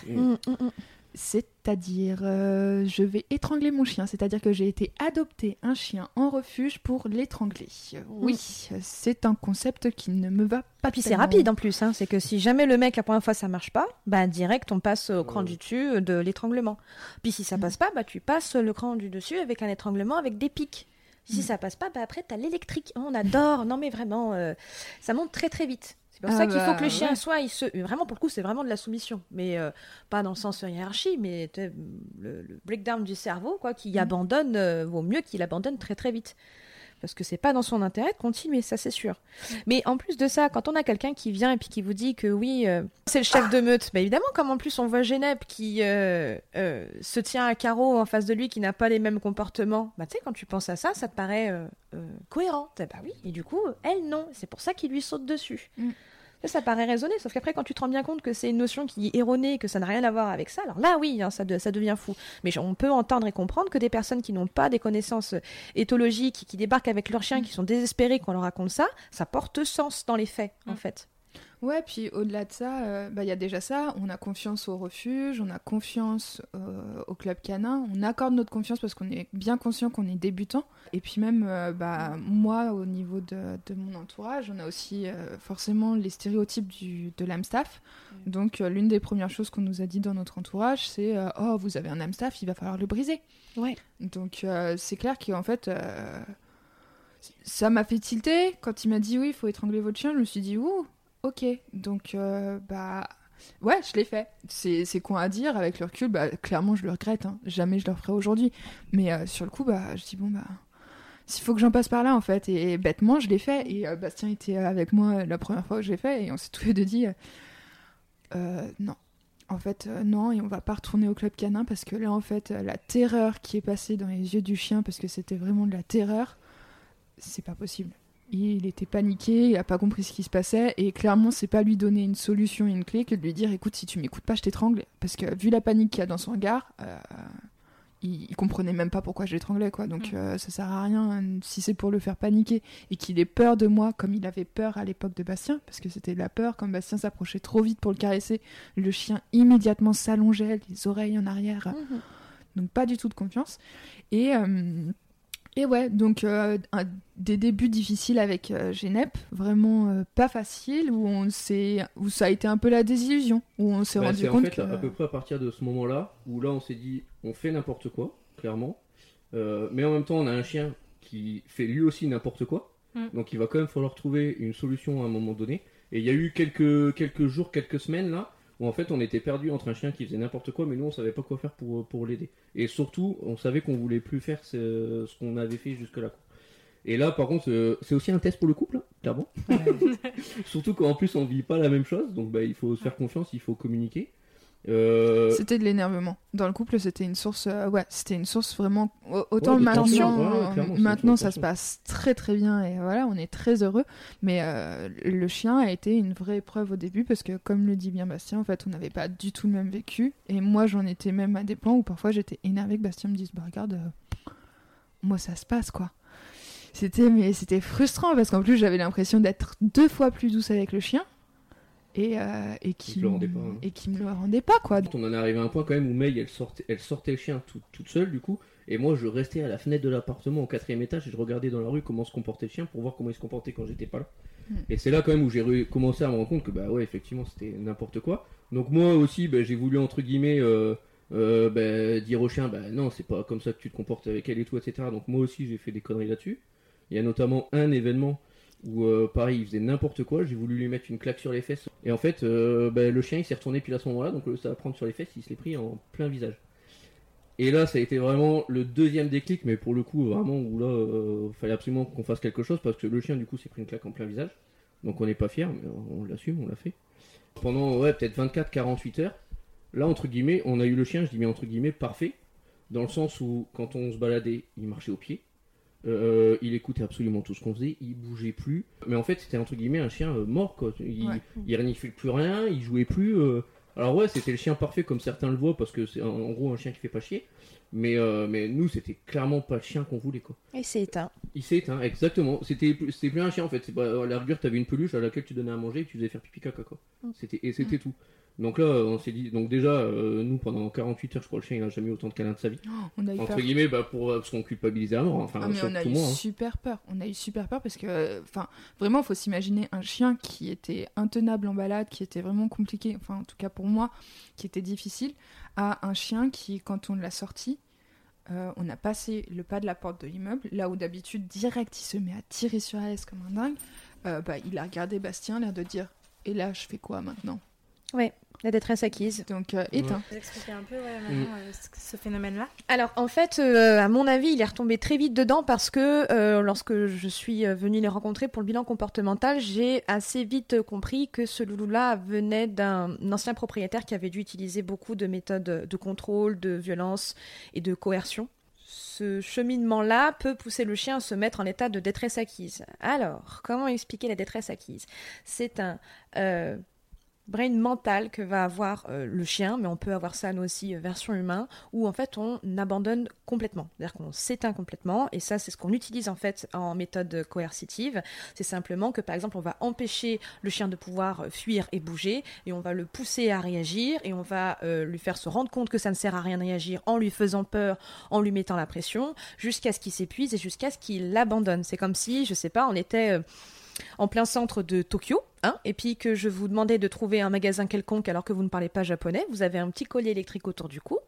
D: Mm, mm, mm. C'est-à-dire, euh, je vais étrangler mon chien. C'est-à-dire que j'ai été adopter un chien en refuge pour l'étrangler. Oui, c'est un concept qui ne me va pas.
B: Puis c'est rapide en plus. Hein. C'est que si jamais le mec, la première fois, ça marche pas, bah direct, on passe au cran du dessus euh, de l'étranglement. Puis si ça mm. passe pas, bah tu passes le cran du dessus avec un étranglement avec des pics. Si mm. ça passe pas, bah après, t'as l'électrique. on adore. Non, mais vraiment, euh, ça monte très très vite. C'est pour ça ah qu'il faut que le bah, chien soit, il se, vraiment pour le coup, c'est vraiment de la soumission, mais euh, pas dans le sens hiérarchie, mais le, breakdown du cerveau, quoi, qui mm. abandonne, euh, vaut mieux qu'il abandonne très très vite. Parce que c'est pas dans son intérêt de continuer, ça c'est sûr. Mais en plus de ça, quand on a quelqu'un qui vient et puis qui vous dit que oui, euh, c'est le chef de meute, bah évidemment, comme en plus on voit Genep qui se tient à carreau en face de lui, qui n'a pas les mêmes comportements, bah tu sais, quand tu penses à ça, ça te paraît cohérent. Bah oui, et du coup, elle non, c'est pour ça qu'il lui saute dessus. Mm. Ça paraît raisonner, sauf qu'aprre, quand tu te rends bien compte que c'est une notion qui est erronée, que ça n'a rien à voir avec ça, alors là, oui, hein, ça, ça, devient fou. Mais on peut entendre et comprendre que des personnes qui n'ont pas des connaissances éthologiques, qui débarquent avec leurs chiens, qui sont désespérés qu'on leur raconte ça, ça porte sens dans les faits, en mm. fait.
D: Ouais, puis au-delà de ça, euh, bah, il y a déjà ça, on a confiance au refuge, on a confiance euh, au club canin, on accorde notre confiance parce qu'on est bien conscient qu'on est débutant. Et puis même, euh, bah, moi, au niveau de, mon entourage, on a aussi forcément les stéréotypes du, de l'AMSTAF. Mm. Donc l'une des premières choses qu'on nous a dit dans notre entourage, c'est « Oh, vous avez un AMSTAF, il va falloir le briser
B: ouais. ».
D: Donc c'est clair qu'en fait ça m'a fait tilter. Quand il m'a dit oui, il faut étrangler votre chien, je me suis dit ouh, Ok, donc euh, bah ouais, je l'ai fait. C'est, con à dire avec le recul, bah clairement je le regrette. Hein. Jamais je le referai aujourd'hui. Mais euh, sur le coup, bah je dis bon bah s'il faut que j'en passe par là en fait. Et, bêtement, je l'ai fait. Et euh, Bastien était avec moi la première fois que je l'ai fait et on s'est tous les deux dit non. En fait, non, et on va pas retourner au club canin parce que là, en fait, la terreur qui est passée dans les yeux du chien, parce que c'était vraiment de la terreur, c'est pas possible il était paniqué, il a pas compris ce qui se passait et clairement c'est pas lui donner une solution et une clé que de lui dire écoute si tu m'écoutes pas je t'étrangle parce que vu la panique qu'il y a dans son regard euh, il, comprenait même pas pourquoi je l'étranglais, quoi. Donc, mm. ça sert à rien si c'est pour le faire paniquer et qu'il ait peur de moi, comme il avait peur à l'époque de Bastien, parce que c'était de la peur. Quand Bastien s'approchait trop vite pour le caresser, le chien immédiatement s'allongeait, les oreilles en arrière. Mm-hmm. Donc, pas du tout de confiance. Et. Et ouais, donc euh, des débuts difficiles avec euh, Genep, vraiment euh, pas facile, où on s'est, où ça a été un peu la désillusion, où on s'est bah, rendu compte en fait,
C: à peu près à partir de ce moment-là, où là on s'est dit, on fait n'importe quoi, clairement, mais en même temps on a un chien qui fait lui aussi n'importe quoi, mm. donc il va quand même falloir trouver une solution à un moment donné. Et il y a eu quelques quelques jours, quelques semaines là où en fait on était perdu entre un chien qui faisait n'importe quoi, mais nous on savait pas quoi faire pour, pour l'aider. Et surtout, on savait qu'on voulait plus faire ce, qu'on avait fait jusque-là. Et là, par contre, euh, c'est aussi un test pour le couple, hein, clairement. surtout qu'en plus on vit pas la même chose, donc bah, il faut se faire confiance, il faut communiquer.
D: Euh, c'était de l'énervement. Dans le couple, c'était une source. Euh, ouais, c'était une source vraiment. Autant maintenant, maintenant ça se passe très très bien et voilà, on est très heureux. Mais euh, le chien a été une vraie épreuve au début parce que, comme le dit bien Bastien, en fait, on n'avait pas du tout le même vécu. Et moi, j'en étais même à des plans où parfois j'étais énervée que Bastien me dise Bah, regarde, moi ça se passe quoi. C'était mais c'était frustrant parce qu'en plus j'avais l'impression d'être deux fois plus douce avec le chien et, euh, et qui
C: hein.
D: et qui me le rendait pas quoi.
C: On en est arrivé à un point quand même où May elle sortait, elle sortait le chien toute seule du coup et moi je restais à la fenêtre de l'appartement au quatrième étage et je regardais dans la rue comment se comportait le chien pour voir comment il se comportait quand j'étais pas là. Hmm. Et c'est là quand même où j'ai commencé à me rendre compte que bah ouais effectivement c'était n'importe quoi. Donc moi aussi bah, j'ai voulu entre guillemets euh, euh, bah, dire au chien bah non c'est pas comme ça que tu te comportes avec elle et tout etc. Donc moi aussi j'ai fait des conneries là-dessus. Il y a notamment un événement où euh, pareil il faisait n'importe quoi, j'ai voulu lui mettre une claque sur les fesses et en fait euh, bah, le chien il s'est retourné puis à ce moment-là donc ça va prendre sur les fesses il se l'est pris en plein visage. Et là ça a été vraiment le deuxième déclic mais pour le coup vraiment où là il euh, fallait absolument qu'on fasse quelque chose parce que le chien du coup s'est pris une claque en plein visage donc on n'est pas fier mais on l'assume on l'a fait. Pendant ouais peut-être 24-48 heures là entre guillemets on a eu le chien je dis mais entre guillemets parfait dans le sens où quand on se baladait il marchait au pied euh, il écoutait absolument tout ce qu'on faisait, il bougeait plus. Mais en fait, c'était entre guillemets un chien euh, mort, quoi. Il, il reniflait plus rien, il jouait plus. Euh. Alors, ouais, c'était le chien parfait comme certains le voient parce que c'est en gros un chien qui fait pas chier. Mais, mais nous, c'était clairement pas le chien qu'on voulait, quoi.
B: Il s'est éteint.
C: Il s'est éteint, exactement. C'était plus un chien en fait. C'est pas, à la rigueur, t'avais une peluche à laquelle tu donnais à manger et tu faisais faire pipi caca, quoi. Mm. C'était, et c'était mm. tout. Donc là, on s'est dit, donc déjà, euh, nous pendant 48 heures, je crois le chien il a jamais eu autant de câlins de sa vie. Oh, on a eu Entre guillemets, bah, pour, parce qu'on culpabilisait à mort. Enfin,
D: ah, mais on a eu hein. super peur. On a eu super peur parce que, enfin, vraiment, il faut s'imaginer un chien qui était intenable en balade, qui était vraiment compliqué, enfin, en tout cas pour moi, qui était difficile, un chien qui, quand on l'a sorti, euh, on a passé le pas de la porte de l'immeuble, là où d'habitude, direct, il se met à tirer sur Alice comme un dingue. Euh, bah, il a regardé Bastien, l'air de dire Et là, je fais quoi maintenant?
B: Ouais. La détresse acquise.
D: Donc, euh, éteint.
A: Vous expliquer un peu mm. euh, ce phénomène-là
B: Alors, en fait, euh, à mon avis, il est retombé très vite dedans parce que lorsque je suis venue les rencontrer pour le bilan comportemental, j'ai assez vite compris que ce loulou-là venait d'un ancien propriétaire qui avait dû utiliser beaucoup de méthodes de contrôle, de violence et de coercion ce cheminement-là peut pousser le chien à se mettre en état de détresse acquise. Alors, comment expliquer la détresse acquise? C'est un brain mental que va avoir euh, le chien, mais on peut avoir ça nous aussi euh, version humain, où en fait on abandonne complètement, c'est-à-dire qu'on s'éteint complètement, et ça c'est ce qu'on utilise en fait en méthode coercitive, c'est simplement que par exemple on va empêcher le chien de pouvoir euh, fuir et bouger, et on va le pousser à réagir, et on va lui faire se rendre compte que ça ne sert à rien de réagir en lui faisant peur, en lui mettant la pression, jusqu'à ce qu'il s'épuise et jusqu'à ce qu'il l'abandonne. C'est comme si, je sais pas, on était en plein centre de Tokyo, hein, et puis que je vous demandais de trouver un magasin quelconque alors que vous ne parlez pas japonais, vous avez un petit collier électrique autour du cou,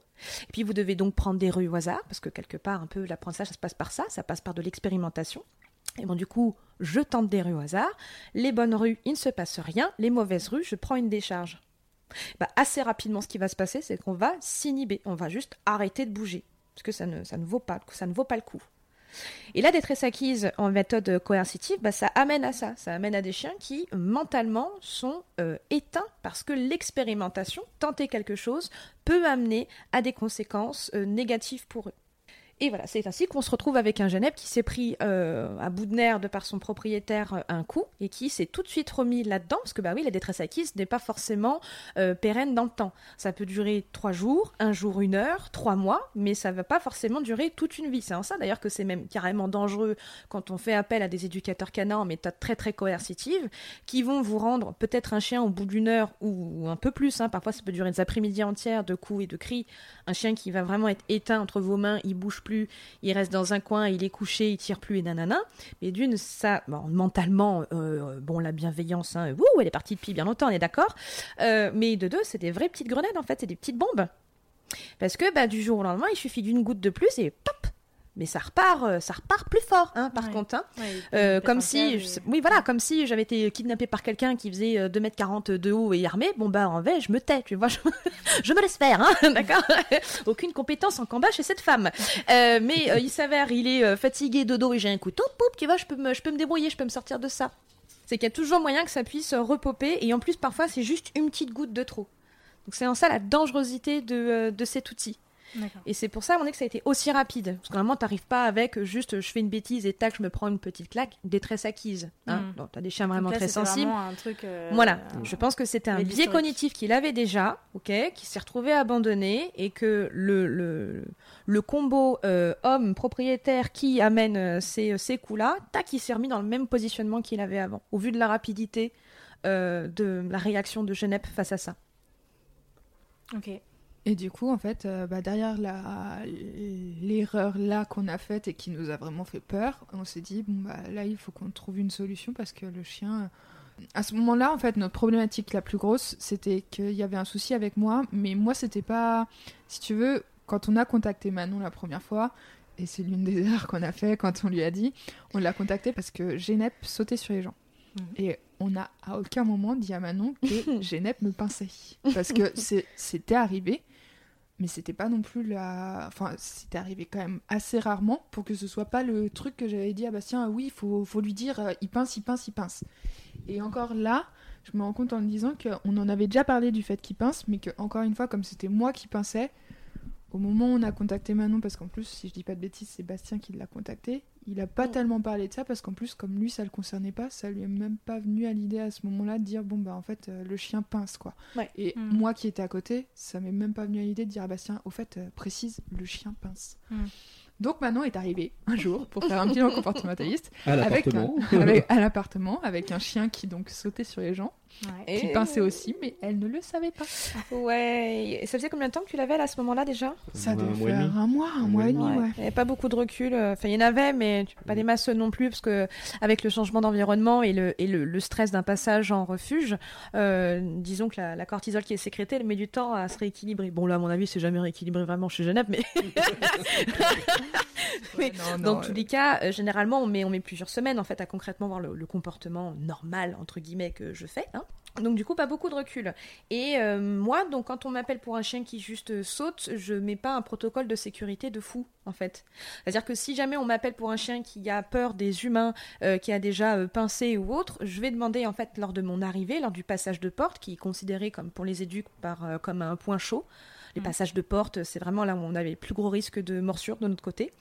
B: et puis vous devez donc prendre des rues au hasard, parce que quelque part, un peu, l'apprentissage, ça se passe par ça, ça passe par de l'expérimentation. Et bon, du coup, je tente des rues au hasard. Les bonnes rues, il ne se passe rien. Les mauvaises rues, je prends une décharge. Bah, assez rapidement, ce qui va se passer, c'est qu'on va s'inhiber. On va juste arrêter de bouger. Parce que ça ne, ça ne, vaut, pas, ça ne vaut pas le coup. Et la détresse acquise en méthode coercitive, bah, ça amène à ça. Ça amène à des chiens qui, mentalement, sont euh, éteints parce que l'expérimentation, tenter quelque chose, peut amener à des conséquences euh, négatives pour eux. Et voilà, c'est ainsi qu'on se retrouve avec un Genève qui s'est pris euh, à bout de nerfs de par son propriétaire euh, un coup et qui s'est tout de suite remis là-dedans parce que bah oui, la détresse acquise n'est pas forcément euh, pérenne dans le temps. Ça peut durer trois jours, un jour, une heure, trois mois, mais ça va pas forcément durer toute une vie. C'est en ça d'ailleurs que c'est même carrément dangereux quand on fait appel à des éducateurs canins en méthode très très coercitive qui vont vous rendre peut-être un chien au bout d'une heure ou un peu plus. Hein. parfois, ça peut durer des après-midi entières de coups et de cris. Un chien qui va vraiment être éteint entre vos mains, il bouge plus il reste dans un coin, il est couché, il tire plus et nanana. Mais d'une, ça, mentalement, euh, bon, la bienveillance, hein, elle est partie depuis bien longtemps, on est d'accord. Euh, mais de deux, c'est des vraies petites grenades en fait, c'est des petites bombes. Parce que bah, du jour au lendemain, il suffit d'une goutte de plus et pop, mais ça repart, euh, ça repart plus fort, hein, par contre. Hein. Euh, comme si, oui, voilà, comme si j'avais été kidnappée par quelqu'un qui faisait 2m40 euh, de haut et armé. Bon, bah, en vrai, je me tais, tu vois, je, me laisse faire, hein, d'accord? Aucune compétence en combat chez cette femme. mais il s'avère, il est fatigué, dodo et j'ai un couteau, poup, tu vois, je peux, me, je peux me débrouiller, je peux me sortir de ça. C'est qu'il y a toujours moyen que ça puisse repoper, et en plus, parfois, c'est juste une petite goutte de trop. Donc, c'est en ça la dangerosité de, de cet outil. Et c'est pour ça on est que ça a été aussi rapide. Parce que normalement, t'arrives pas avec juste je fais une bêtise et tac, je me prends une petite claque, détresse acquise. Hein. Mm. t'as des chiens vraiment très sensibles. Un truc, euh, voilà, je pense que c'était un biais cognitif qu'il avait déjà, ok, qui s'est retrouvé abandonné et que le, le, le combo euh, homme propriétaire qui amène euh, ces, ces coups-là, tac, il s'est remis dans le même positionnement qu'il avait avant, au vu de la rapidité de la réaction de Genep face à ça.
D: Ok. Et du coup, en fait, euh, bah, derrière l'erreur là qu'on a faite et qui nous a vraiment fait peur, on s'est dit, bon, bah, là, il faut qu'on trouve une solution parce que le chien. À ce moment-là, en fait, notre problématique la plus grosse, c'était qu'il y avait un souci avec moi, mais moi, c'était pas. Si tu veux, quand on a contacté Manon la première fois, et c'est l'une des erreurs qu'on a fait quand on lui a dit, on l'a contacté parce que Génep sautait sur les gens. Mmh. Et on n'a à aucun moment dit à Manon que Génep me pinçait. Parce que c'était arrivé mais c'était pas non plus la. Enfin, c'était arrivé quand même assez rarement pour que ce soit pas le truc que j'avais dit à Bastien, oui, il faut, faut, lui dire, euh, il pince, il pince, il pince. Et encore là, je me rends compte en me disant qu'on en avait déjà parlé du fait qu'il pince, mais que, encore une fois, comme c'était moi qui pinçais, au moment où on a contacté Manon, parce qu'en plus, si je dis pas de bêtises, c'est Bastien qui l'a contacté, il a pas tellement parlé de ça parce qu'en plus, comme lui, ça le concernait pas, ça lui est même pas venu à l'idée à ce moment-là de dire bon bah en fait euh, le chien pince quoi. Et mm. moi qui étais à côté, ça m'est même pas venu à l'idée de dire à Bastien au fait euh, précise le chien pince. Mm. Donc Manon est arrivé un jour pour faire un bilan comportementaliste
C: à l'appartement,
D: avec, à l'appartement avec un chien qui donc sautait sur les gens qui pinçait aussi, mais elle ne le savait pas.
B: Ouais. Et ça faisait combien de temps que tu l'avais à ce moment-là déjà?
D: Ça devait faire un mois, un mois et demi. Ouais.
B: Il n'y avait pas beaucoup de recul. Euh, enfin, il y en avait, mais pas des masses non plus, parce que avec le changement d'environnement et le, et le, stress d'un passage en refuge, euh, disons que la, cortisol qui est sécrétée, elle met du temps à se rééquilibrer. Bon, là, à mon avis, c'est jamais rééquilibré vraiment chez Genève, mais. dans tous les cas, euh, généralement, on met, on met plusieurs semaines en fait à concrètement voir le, le comportement normal entre guillemets que je fais. Hein. Donc du coup pas beaucoup de recul. Et euh, moi donc quand on m'appelle pour un chien qui juste saute, je mets pas un protocole de sécurité de fou en fait. C'est-à-dire que si jamais on m'appelle pour un chien qui a peur des humains, euh, qui a déjà euh, pincé ou autre, je vais demander en fait lors de mon arrivée, lors du passage de porte, qui est considéré comme pour les éduques par comme un point chaud, les mm. passages de porte, c'est vraiment là où on avait le plus gros risque de morsure de notre côté.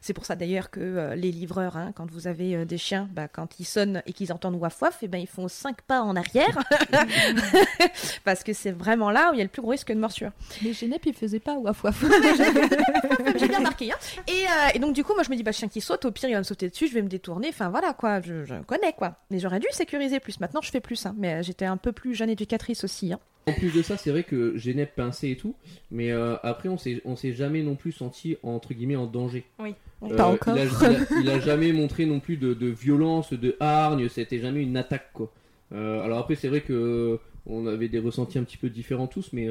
B: C'est pour ça d'ailleurs que euh, les livreurs, hein, quand vous avez euh, des chiens, bah, quand ils sonnent et qu'ils entendent waf waf, et eh ben, ils font cinq pas en arrière. Parce que c'est vraiment là où il y a le plus gros risque de morsure.
D: Mais Genep, il faisait pas waf waf.
B: J'ai bien marqué. Hein. Euh, et, donc, du coup, moi, je me dis, bah, chien qui saute, au pire, il va me sauter dessus, je vais me détourner. Enfin, voilà, quoi. Je, connais, quoi. Mais j'aurais dû sécuriser plus. Maintenant, je fais plus. Hein. Mais j'étais un peu plus jeune éducatrice aussi.
C: En plus de ça, c'est vrai que Genep pincé et tout, mais euh, après on s'est on s'est jamais non plus senti entre guillemets en danger.
B: Oui.
C: Euh, pas encore. Il a, jamais montré non plus de, violence, de hargne. C'était jamais une attaque quoi. Euh, alors après c'est vrai que on avait des ressentis un petit peu différents tous, mais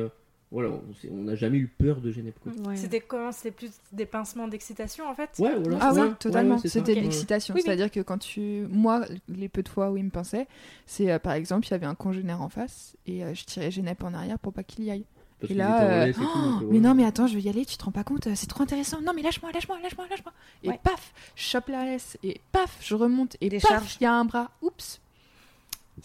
C: voilà, on n'a jamais eu peur de Genève.
A: C'était comment C'était plus des pincements d'excitation en fait?
C: Ouais, voilà.
D: Ah oui, totalement. C'était de l'excitation. C'est-à-dire que quand tu. Moi, les peu de fois où il me pinçait, c'est euh, par exemple, il y avait un congénère en face et euh, je tirais Genève en arrière pour pas qu'il y aille. et là, euh, oh, mais non, mais attends, je veux y aller, tu te rends pas compte, c'est trop intéressant. Non, mais lâche-moi, lâche-moi, lâche-moi, lâche-moi. Et paf, je chope la laisse, et paf, je remonte, et paf, il y a un bras, oups,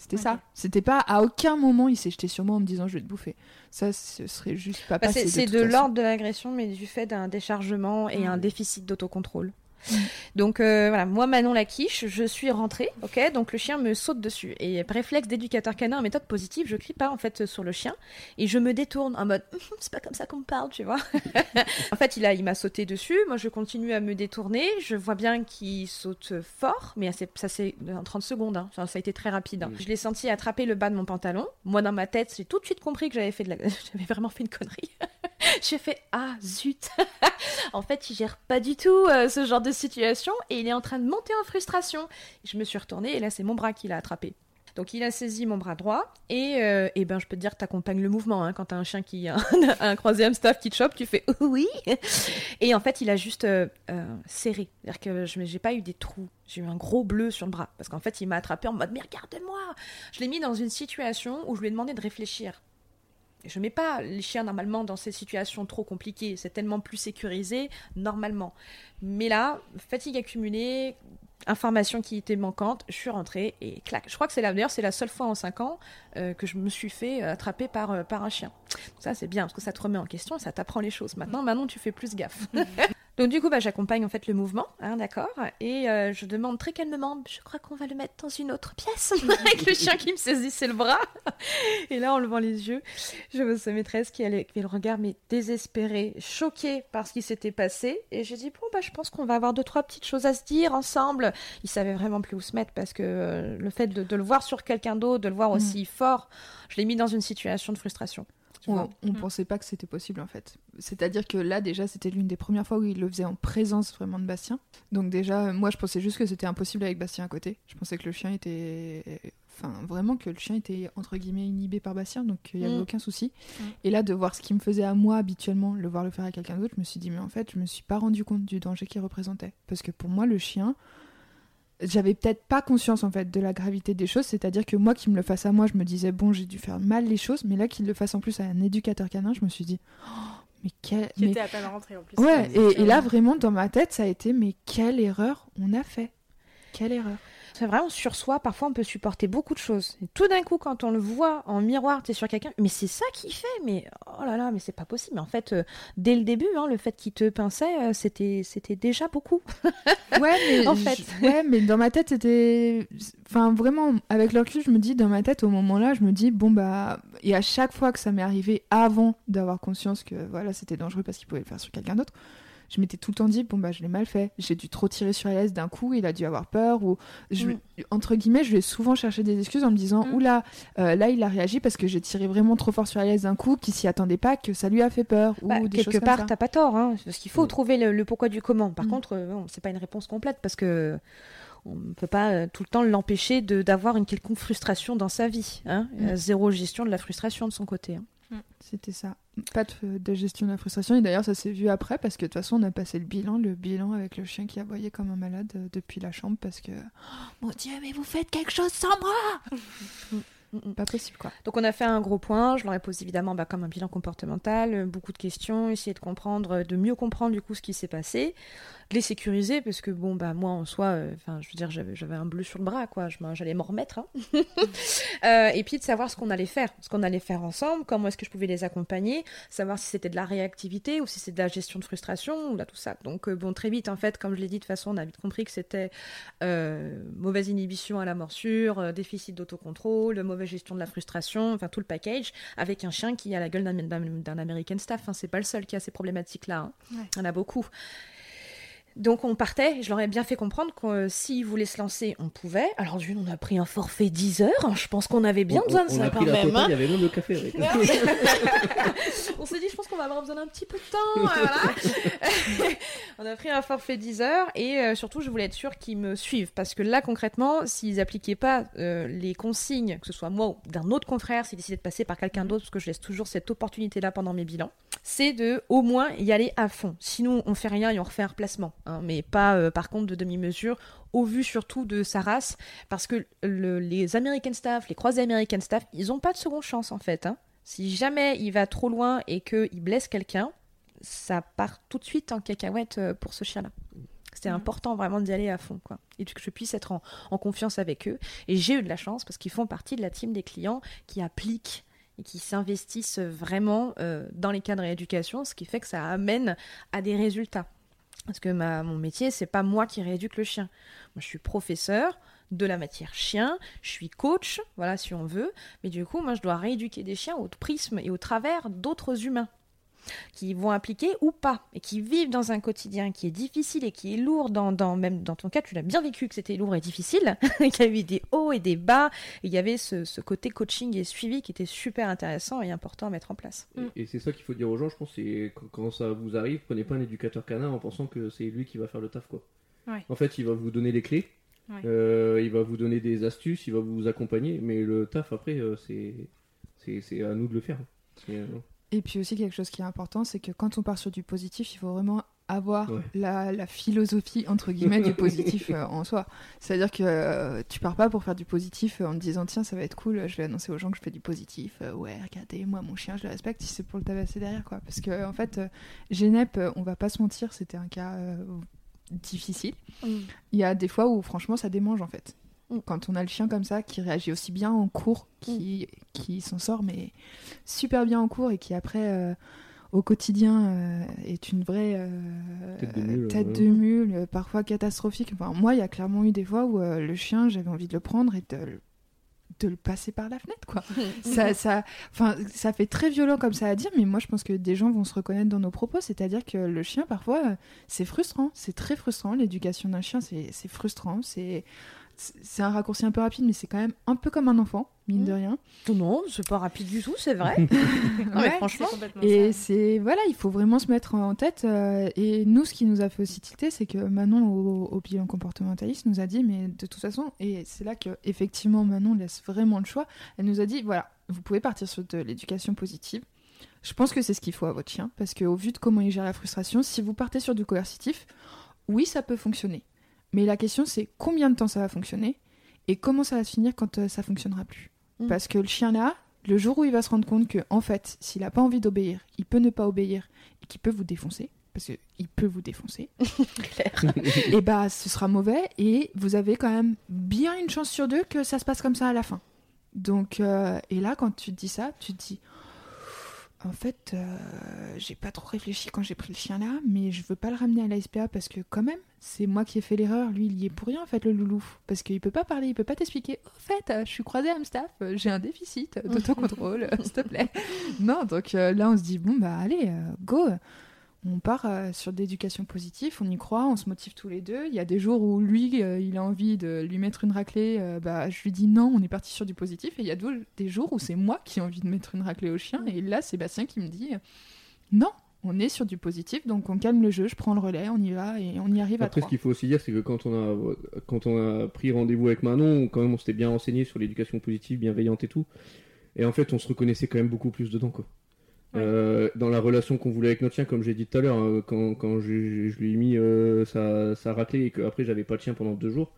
D: C'était ça. C'était pas à aucun moment il s'est jeté sur moi en me disant je vais te bouffer. Ça, ce serait juste pas bah, passé.
B: C'est de, l'ordre de l'agression, mais du fait d'un déchargement et un déficit d'autocontrôle. Mm. Donc euh, voilà, moi Manon la quiche, je suis rentrée, ok, donc le chien me saute dessus et réflexe d'éducateur canin, méthode positive, je crie pas en fait sur le chien et je me détourne en mode c'est pas comme ça qu'on me parle, tu vois. en fait, il a, il m'a sauté dessus, moi je continue à me détourner, je vois bien qu'il saute fort, mais ça c'est en 30 secondes, hein. ça, a été très rapide. Hein. Mm. Je l'ai senti attraper le bas de mon pantalon. Moi dans ma tête, j'ai tout de suite compris que j'avais fait de la, j'avais vraiment fait une connerie. j'ai fait ah zut. en fait, il gère pas du tout euh, ce genre de situation et il est en train de monter en frustration. Je me suis retournée et là c'est mon bras qui l'a attrapé. Donc il a saisi mon bras droit et, euh, ben je peux te dire t'accompagnes le mouvement hein. quand t'as un chien qui a un, troisième staff qui te chope, tu fais oui. Et en fait il a juste euh, euh, serré, c'est-à-dire que je j'ai pas eu des trous, j'ai eu un gros bleu sur le bras parce qu'en fait il m'a attrapé en mode mais regarde-moi. Je l'ai mis dans une situation où je lui ai demandé de réfléchir. Je mets pas les chiens normalement dans ces situations trop compliquées, c'est tellement plus sécurisé normalement. Mais là, fatigue accumulée, information qui était manquante, je suis rentrée et clac. Je crois que c'est la c'est la seule fois en 5 ans euh, que je me suis fait attraper par, euh, par un chien. Ça c'est bien parce que ça te remet en question, ça t'apprend les choses. Maintenant, maintenant tu fais plus gaffe. Donc du coup, bah, j'accompagne en fait le mouvement, hein, d'accord, et euh, je demande très calmement, je crois qu'on va le mettre dans une autre pièce, avec le chien qui me saisissait le bras. Et là, en levant les yeux, je vois sa maîtresse qui avait le regard mais désespéré, choquée par ce qui s'était passé, et j'ai dit bon bah je pense qu'on va avoir deux trois petites choses à se dire ensemble. Il savait vraiment plus où se mettre parce que euh, le fait de, le voir sur quelqu'un d'autre, de le voir mm. aussi fort, je l'ai mis dans une situation de frustration.
D: On, ne mm. pensait pas que c'était possible en fait. C'est-à-dire que là déjà c'était l'une des premières fois où il le faisait en présence vraiment de Bastien. Donc déjà moi je pensais juste que c'était impossible avec Bastien à côté. Je pensais que le chien était enfin vraiment que le chien était entre guillemets inhibé par Bastien donc il n'y avait mm. aucun souci. Mm. Et là de voir ce qu'il me faisait à moi habituellement, le voir le faire à quelqu'un d'autre, je me suis dit mais en fait je me suis pas rendu compte du danger qu'il représentait parce que pour moi le chien j'avais peut-être pas conscience en fait de la gravité des choses, c'est-à-dire que moi qui me le fasse à moi, je me disais bon, j'ai dû faire mal les choses, mais là qu'il le fasse en plus à un éducateur canin, je me suis dit oh, mais quelle
A: qui était à peine rentré en plus.
D: Ouais, et, et, là vraiment dans ma tête, ça a été mais quelle erreur on a fait. Quelle erreur.
B: C'est vraiment sur soi, parfois on peut supporter beaucoup de choses. Et tout d'un coup, quand on le voit en miroir, tu es sur quelqu'un, mais c'est ça qu'il fait, mais oh là là, mais c'est pas possible. Mais en fait, euh, dès le début, hein, le fait qu'il te pinçait, euh, c'était, c'était déjà beaucoup.
D: ouais, mais en fait. ouais, mais dans ma tête, c'était. Enfin, vraiment, avec le recul, je me dis, dans ma tête, au moment-là, je me dis, bon, bah. Et à chaque fois que ça m'est arrivé avant d'avoir conscience que voilà, c'était dangereux parce qu'il pouvait le faire sur quelqu'un d'autre, je m'étais tout le temps dit bon bah je l'ai mal fait j'ai dû trop tirer sur Elias d'un coup il a dû avoir peur ou je, mm. entre guillemets je vais souvent chercher des excuses en me disant mm. oula euh, là il a réagi parce que j'ai tiré vraiment trop fort sur Elias d'un coup qu'il s'y attendait pas que ça lui a fait peur
B: bah,
D: ou
B: quelque part t'as pas tort hein, parce qu'il faut mm. trouver le, pourquoi du comment par contre euh, c'est pas une réponse complète parce que on ne peut pas euh, tout le temps l'empêcher d'avoir une quelconque frustration dans sa vie. Hein. Zéro gestion de la frustration de son côté. Hein.
D: C'était ça. Pas de, gestion de la frustration. Et d'ailleurs, ça s'est vu après parce que de toute façon, on a passé le bilan, le bilan avec le chien qui aboyait comme un malade euh, depuis la chambre parce que. Oh, mon Dieu, mais vous faites quelque chose sans moi Pas possible quoi.
B: Donc on a fait un gros point, je leur ai posé évidemment bah, comme un bilan comportemental, euh, beaucoup de questions, essayer de comprendre, de mieux comprendre du coup ce qui s'est passé les sécuriser parce que bon bah moi en soi euh, enfin je veux dire j'avais un bleu sur le bras quoi. J'allais m'en remettre hein. euh, et puis de savoir ce qu'on allait faire. Ce qu'on allait faire ensemble comment est-ce que je pouvais les accompagner savoir si c'était de la réactivité ou si c'était de la gestion de frustration ou là tout ça. Donc euh, bon très vite en fait comme je l'ai dit de toute façon on a vite compris que c'était mauvaise inhibition à la morsure déficit d'autocontrôle mauvaise gestion de la frustration enfin tout le package avec un chien qui a la gueule d'un American Staff hein. c'est pas le seul qui a ces problématiques là hein. il y en a beaucoup donc on partait, je leur ai bien fait comprendre que euh, s'ils voulaient se lancer, on pouvait. Alors d'une, on a pris un forfait 10 heures, je pense qu'on avait bien besoin de ça quand même.
C: Hein. Il y avait même le café.
B: on s'est dit, je pense qu'on va avoir besoin d'un petit peu de temps. Voilà. on a pris un forfait 10 heures et euh, surtout, je voulais être sûre qu'ils me suivent parce que là, concrètement, s'ils appliquaient pas euh, les consignes, que ce soit moi ou d'un autre confrère, s'ils décidaient de passer par quelqu'un d'autre, parce que je laisse toujours cette opportunité-là pendant mes bilans, c'est de au moins y aller à fond. Sinon, on fait rien et on refait un replacement. Hein, mais pas euh, par contre de demi-mesure, au vu surtout de sa race, parce que les American Staff, les croisés American Staff, ils n'ont pas de seconde chance en fait. Hein. Si jamais il va trop loin et qu'il blesse quelqu'un, ça part tout de suite en cacahuète euh, pour ce chien-là. C'était mm. important vraiment d'y aller à fond, quoi. Et que je puisse être en, confiance avec eux. Et j'ai eu de la chance parce qu'ils font partie de la team des clients qui appliquent et qui s'investissent vraiment euh, dans les cadres d'éducation, ce qui fait que ça amène à des résultats. Parce que ma, mon métier, c'est pas moi qui rééduque le chien. Moi, je suis professeur de la matière chien, je suis coach, voilà si on veut, mais du coup, moi, je dois rééduquer des chiens au prisme et au travers d'autres humains qui vont appliquer ou pas, et qui vivent dans un quotidien qui est difficile et qui est lourd, dans, dans même dans ton cas, tu l'as bien vécu que c'était lourd et difficile, qu'il y a eu des hauts et des bas, et il y avait ce, côté coaching et suivi qui était super intéressant et important à mettre en place.
C: Et, c'est ça qu'il faut dire aux gens, je pense, c'est quand, ça vous arrive, prenez pas un éducateur canin en pensant que c'est lui qui va faire le taf, quoi. En fait, il va vous donner les clés, euh, il va vous donner des astuces, il va vous accompagner, mais le taf après, euh, c'est c'est à nous de le faire. Euh,
D: et puis aussi quelque chose qui est important, c'est que quand on part sur du positif, il faut vraiment avoir la, philosophie entre guillemets du positif euh, en soi. C'est-à-dire que euh, tu pars pas pour faire du positif euh, en te disant tiens ça va être cool, je vais annoncer aux gens que je fais du positif. ouais regardez moi mon chien je le respecte si c'est pour le tabasser derrière quoi. Parce que en fait Genep, on va pas se mentir, c'était un cas difficile. Mm. Il y a des fois où franchement ça démange en fait. Quand on a le chien comme ça qui réagit aussi bien en cours, qui, mm. qui s'en sort mais super bien en cours et qui après euh, au quotidien euh, est une vraie euh, tête de mule, parfois catastrophique. Enfin, moi, il y a clairement eu des fois où le chien, j'avais envie de le prendre et de de le passer par la fenêtre quoi. ça ça enfin ça fait très violent comme ça à dire mais moi je pense que des gens vont se reconnaître dans nos propos, c'est-à-dire que le chien parfois c'est frustrant, c'est très frustrant l'éducation d'un chien, c'est frustrant, c'est c'est un raccourci un peu rapide, mais c'est quand même un peu comme un enfant, mine de mmh. rien.
B: Non, c'est pas rapide du tout, c'est vrai. franchement.
D: Et c'est voilà, il faut vraiment se mettre en tête. Euh, et nous, ce qui nous a fait aussi tilter, c'est que Manon, au, au bilan comportementaliste, nous a dit, mais de toute façon, et c'est là que effectivement Manon laisse vraiment le choix. Elle nous a dit, voilà, vous pouvez partir sur de l'éducation positive. Je pense que c'est ce qu'il faut à votre chien, parce qu'au vu de comment il gère la frustration, si vous partez sur du coercitif, oui, ça peut fonctionner. Mais la question, c'est combien de temps ça va fonctionner et comment ça va se finir quand euh, ça fonctionnera plus. Mm. Parce que le chien là, le jour où il va se rendre compte que, en fait, s'il n'a pas envie d'obéir, il peut ne pas obéir et qu'il peut vous défoncer, parce qu'il peut vous défoncer, et bah ce sera mauvais et vous avez quand même bien une chance sur deux que ça se passe comme ça à la fin. Donc, euh, et là, quand tu te dis ça, tu te dis, en fait, euh, j'ai pas trop réfléchi quand j'ai pris le chien là, mais je veux pas le ramener à la SPA parce que quand même, c'est moi qui ai fait l'erreur. Lui, il y est pour rien en fait, le loulou, parce qu'il peut pas parler, il peut pas t'expliquer. En fait, euh, je suis croisé à Amstaff, euh, j'ai un déficit d'autocontrôle, s'il te plaît. non, donc là, on se dit bon bah allez, go on part euh, sur d'éducation positive, on y croit, on se motive tous les deux. Il y a des jours où lui, euh, il a envie de lui mettre une raclée, euh, bah, je lui dis non, on est parti sur du positif. Et il y a des jours où c'est moi qui ai envie de mettre une raclée au chien. Et là, Sébastien qui me dit non, on est sur du positif, donc on calme le jeu, je prends le relais, on y va et on y arrive
C: Après,
D: à
C: ce qu'il faut aussi dire, c'est que quand on a, quand on a pris rendez-vous avec Manon, quand même on s'était bien renseigné sur l'éducation positive, bienveillante et tout. Et en fait, on se reconnaissait quand même beaucoup plus dedans, quoi. Euh, dans la relation qu'on voulait avec notre chien, comme j'ai dit tout à l'heure, hein, quand, quand je, je, lui ai mis euh, sa, sa raclée et qu'après j'avais pas de chien pendant deux jours,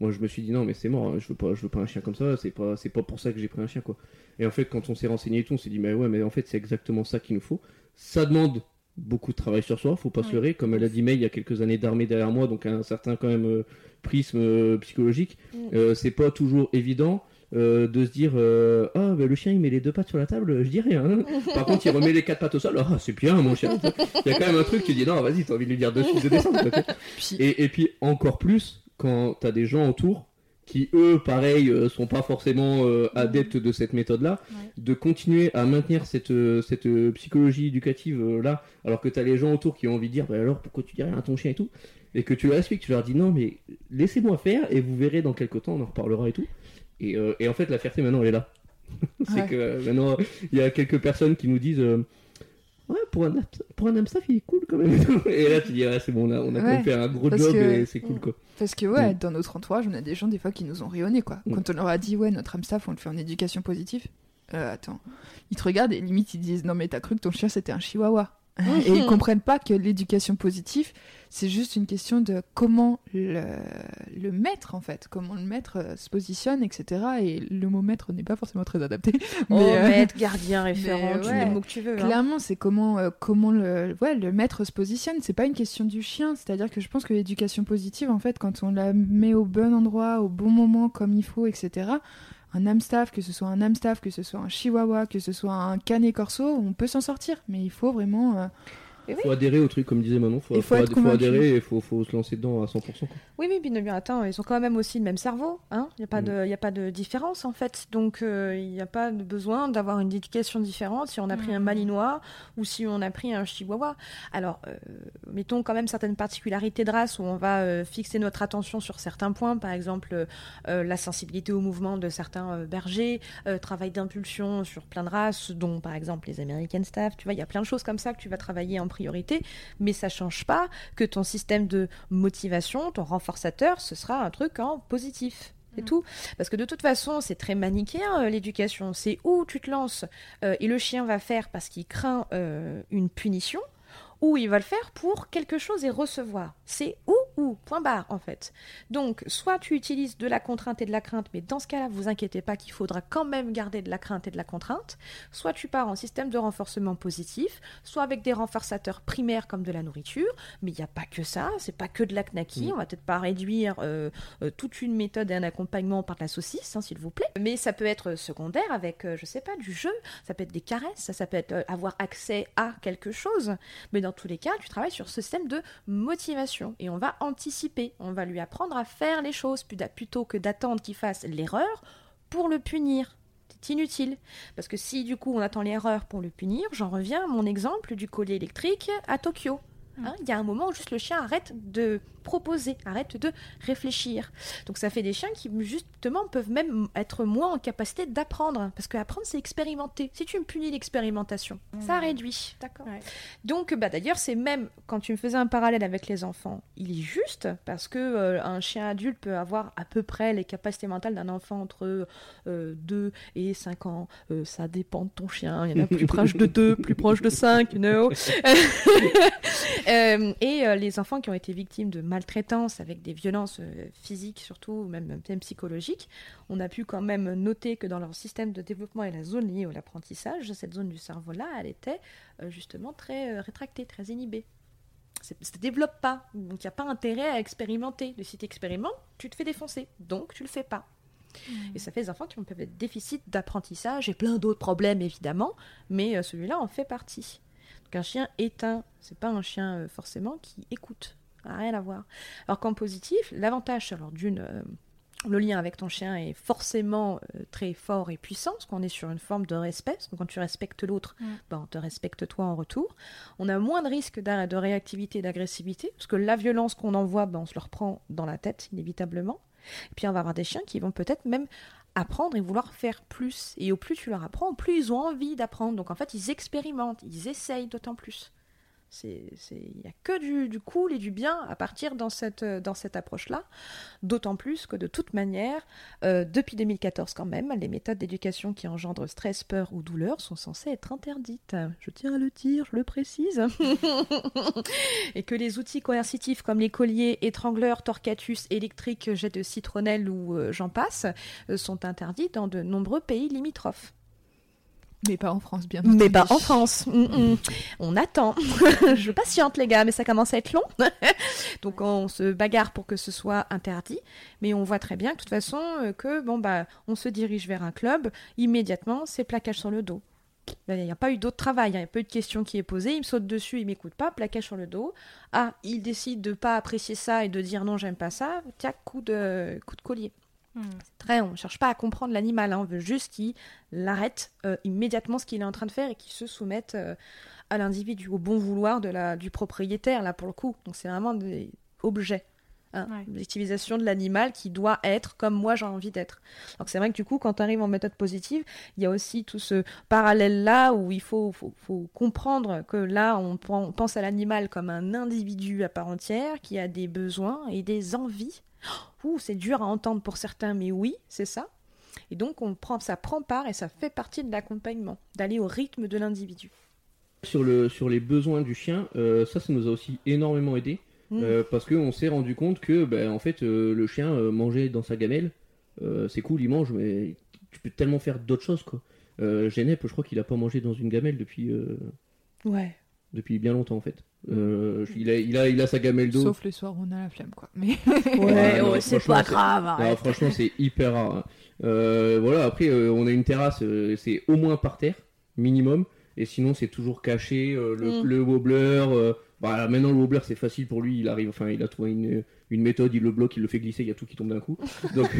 C: moi je me suis dit non mais c'est mort, hein, je veux pas, je veux pas un chien comme ça, c'est pas, c'est pas pour ça que j'ai pris un chien quoi. Et en fait quand on s'est renseigné et tout, on s'est dit mais ouais mais en fait c'est exactement ça qu'il nous faut. Ça demande beaucoup de travail sur soi, faut pas se leurrer, comme elle a dit mais il y a quelques années d'armée derrière moi, donc un certain quand même euh, prisme psychologique. Mm. c'est pas toujours évident. Euh, de se dire euh, ah ben le chien il met les deux pattes sur la table je dis rien hein. par contre il remet les quatre pattes au sol ah c'est bien mon chien. Il y a quand même un truc tu dis non vas-y t'as envie de lui dire dessus de descendre et, et puis encore plus quand t'as des gens autour qui eux pareil euh, sont pas forcément adeptes de cette méthode là de continuer à maintenir cette cette psychologie éducative là alors que t'as les gens autour qui ont envie de dire bah alors pourquoi tu dis rien à ton chien et tout et que tu leur expliques tu leur dis non mais laissez-moi faire et vous verrez dans quelques temps on en reparlera et tout euh, et, en fait, la fierté maintenant, elle est là. c'est que euh, maintenant, il y a quelques personnes qui nous disent euh, Ouais, pour un, pour un Amstaff, il est cool quand même. et là, tu dis Ouais, c'est bon, on a, on a fait un gros job et c'est cool quoi.
D: Parce que, ouais, dans notre entourage, on a des gens des fois qui nous ont rayonné quoi. Quand on leur a dit Ouais, notre Amstaff, on le fait en éducation positive. attends, ils te regardent et limite ils disent Non, mais t'as cru que ton chien c'était un chihuahua? Et ils comprennent pas que l'éducation positive, c'est juste une question de comment le, le, maître, en fait, comment le maître euh, se positionne, etc. Et le mot maître n'est pas forcément très adapté.
B: Mais, oh, euh, maître, gardien, référent, le mot que tu veux.
D: Hein. Clairement, c'est comment, euh, comment le, ouais, le maître se positionne. C'est pas une question du chien. C'est-à-dire que je pense que l'éducation positive, en fait, quand on la met au bon endroit, au bon moment, comme il faut, etc., un Amstaff, que ce soit un Amstaff, que ce soit un Chihuahua, que ce soit un Canet Corso, on peut s'en sortir. Mais il faut vraiment
C: il faut adhérer au truc, comme disait Manon. Faut, il faut, adhérer et il faut, faut, se lancer dedans à 100%.
B: Oui, oui, bien, bien. Attends, ils ont quand même aussi le même cerveau. Hein il n'y a, pas mm. de, a pas de différence, en fait. Donc, euh, il n'y a pas de besoin d'avoir une éducation différente si on a pris un mm. malinois ou si on a pris un chihuahua. Alors, euh, mettons quand même certaines particularités de race où on va euh, fixer notre attention sur certains points. Par exemple, la sensibilité au mouvement de certains bergers, travail d'impulsion sur plein de races, dont par exemple les American Staff. Tu vois, il y a plein de choses comme ça que tu vas travailler en priorité, mais ça change pas que ton système de motivation, ton renforçateur, ce sera un truc en positif. C'est mm. tout. Parce que de toute façon, c'est très manichéen euh, l'éducation. C'est où tu te lances euh, et le chien va faire parce qu'il craint euh, une punition, ou il va le faire pour quelque chose et recevoir. C'est où ou point barre en fait. Donc soit tu utilises de la contrainte et de la crainte, mais dans ce cas-là, vous inquiétez pas qu'il faudra quand même garder de la crainte et de la contrainte. Soit tu pars en système de renforcement positif, soit avec des renforçateurs primaires comme de la nourriture, mais il n'y a pas que ça, c'est pas que de la knacky. Mm. On va peut-être pas réduire euh, euh, toute une méthode et un accompagnement par de la saucisse, hein, s'il vous plaît. Mais ça peut être secondaire avec, euh, je sais pas, du jeu, ça peut être des caresses, ça, peut être avoir accès à quelque chose. Mais dans tous les cas, tu travailles sur ce système de motivation et on va anticiper. On va lui apprendre à faire les choses plutôt que d'attendre qu'il fasse l'erreur pour le punir. C'est inutile. Parce que si du coup on attend l'erreur pour le punir, j'en reviens à mon exemple du collier électrique à Tokyo. Hein, il y a un moment où juste le chien arrête de proposer, arrête de réfléchir. Donc ça fait des chiens qui justement peuvent même être moins en capacité d'apprendre, parce que apprendre c'est expérimenter. Si tu me punis l'expérimentation, ça réduit. D'accord. Donc bah d'ailleurs c'est même quand tu me faisais un parallèle avec les enfants, il est juste parce que euh, un chien adulte peut avoir à peu près les capacités mentales d'un enfant entre 2 euh, et 5 ans. Euh, ça dépend de ton chien. Il y en a plus proche de 2, plus proche de 5, you know. et les enfants qui ont été victimes de maltraitance, avec des violences euh, physiques surtout, même, même psychologiques, on a pu quand même noter que dans leur système de développement et la zone liée à l'apprentissage, cette zone du cerveau-là, elle était euh, justement très euh, rétractée, très inhibée. Ça ne développe pas, donc il n'y a pas intérêt à expérimenter. Le site expériment, tu te fais défoncer, donc tu le fais pas. Mmh. Et ça fait des enfants qui ont peut-être déficit d'apprentissage et plein d'autres problèmes évidemment, mais celui-là en fait partie. Donc un chien éteint, c'est pas un chien forcément qui écoute rien à voir. Alors qu'en positif, l'avantage, alors d'une, euh, le lien avec ton chien est forcément euh, très fort et puissant, parce qu'on est sur une forme de respect, parce que quand tu respectes l'autre, mm. ben, on te respecte toi en retour. On a moins de risques de réactivité, d'agressivité, parce que la violence qu'on envoie, ben, on se le reprend dans la tête, inévitablement. Et puis on va avoir des chiens qui vont peut-être même apprendre et vouloir faire plus. Et au plus tu leur apprends, au plus ils ont envie d'apprendre. Donc en fait, ils expérimentent, ils essayent d'autant plus. Il n'y a que du, du, cool et du bien à partir dans cette, approche-là. D'autant plus que de toute manière, euh, depuis 2014 quand même, les méthodes d'éducation qui engendrent stress, peur ou douleur sont censées être interdites. Je tiens à le dire, je le précise. et que les outils coercitifs comme les colliers, étrangleurs, torcatus, électriques, jets de citronnelle ou euh, j'en passe, euh, sont interdits dans de nombreux pays limitrophes.
D: Mais pas en France, bien
B: Mais pas en France. Mm, mm. On attend. je patiente, les gars, mais ça commence à être long. Donc on se bagarre pour que ce soit interdit. Mais on voit très bien, de toute façon, euh, que bon bah, on se dirige vers un club. Immédiatement, c'est plaquage sur le dos. Il n'y a pas eu d'autre travail, il n'y a pas eu de question qui est posée, il me saute dessus, il m'écoute pas, plaquage sur le dos. Ah, il décide de pas apprécier ça et de dire non, j'aime pas ça, tiens, coup de, coup de collier. Hmm. Très, on ne cherche pas à comprendre l'animal, hein. on veut juste qu'il arrête euh, immédiatement ce qu'il est en train de faire et qu'il se soumette euh, à l'individu, au bon vouloir de la, du propriétaire, là pour le coup. Donc c'est vraiment des objets. Hein, l'utilisation de l'animal qui doit être comme moi j'ai envie d'être. Donc c'est vrai que du coup, quand tu arrives en méthode positive, il y a aussi tout ce parallèle-là où il faut, faut, faut, comprendre que là, on, on pense à l'animal comme un individu à part entière qui a des besoins et des envies Ouh, c'est dur à entendre pour certains, mais oui, c'est ça. Et donc, on prend, ça prend part et ça fait partie de l'accompagnement, d'aller au rythme de l'individu.
C: Sur, le, sur les besoins du chien, euh, ça, ça nous a aussi énormément aidé. Mm. Euh, parce qu'on s'est rendu compte que, ben, en fait, euh, le chien mangeait dans sa gamelle. c'est cool, il mange, mais tu peux tellement faire d'autres choses, quoi. Genep, je crois qu'il a pas mangé dans une gamelle depuis.
B: Ouais.
C: Depuis bien longtemps, en fait. Il, a, il, a, il a sa gamelle d'eau.
D: Sauf les soirs où on a la flemme, quoi. Mais...
B: ouais, c'est pas grave.
C: franchement, c'est hyper rare. Hein. voilà, après, on a une terrasse, c'est au moins par terre, minimum. Et sinon, c'est toujours caché. Euh, le, mm. le, wobbler. Euh, bah, maintenant, le wobbler, c'est facile pour lui. Il arrive, enfin, il a trouvé une, une méthode. Il le bloque, il le fait glisser. Il y a tout qui tombe d'un coup. Donc,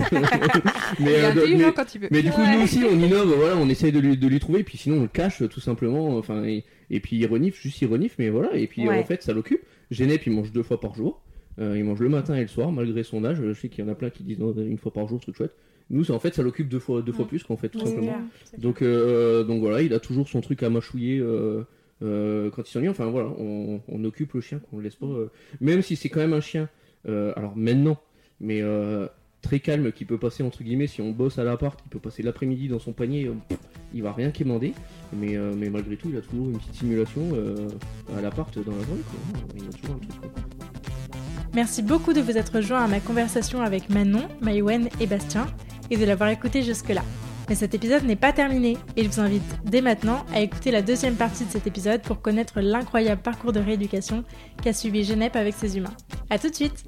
D: mais, euh, quand il veut.
C: mais du coup, nous aussi, on innove. Voilà, on essaye de lui, de lui trouver. Puis sinon, on le cache tout simplement. Enfin, et, puis il renifle, juste il renifle. Mais voilà. Et puis en fait, ça l'occupe. Genep, il mange deux fois par jour. il mange le matin et le soir, malgré son âge. Je sais qu'il y en a plein qui disent une fois par jour, truc chouette. Nous, en fait, ça l'occupe deux fois, deux fois plus qu'en fait, tout simplement. donc, euh, donc voilà, il a toujours son truc à mâchouiller euh, euh, quand il s'ennuie. Enfin voilà, on, occupe le chien, qu'on le laisse pas. même si c'est quand même un chien, alors maintenant, mais très calme, qui peut passer entre guillemets, si on bosse à l'appart, il peut passer l'après-midi dans son panier, il va rien quémander. Mais, malgré tout, il a toujours une petite simulation à l'appart dans la journée.
A: Merci beaucoup de vous être rejoint à ma conversation avec Manon, Maïwen et Bastien et de l'avoir écouté jusque-là. Mais cet épisode n'est pas terminé et je vous invite dès maintenant à écouter la deuxième partie de cet épisode pour connaître l'incroyable parcours de rééducation qu'a suivi Genep avec ses humains. A tout de suite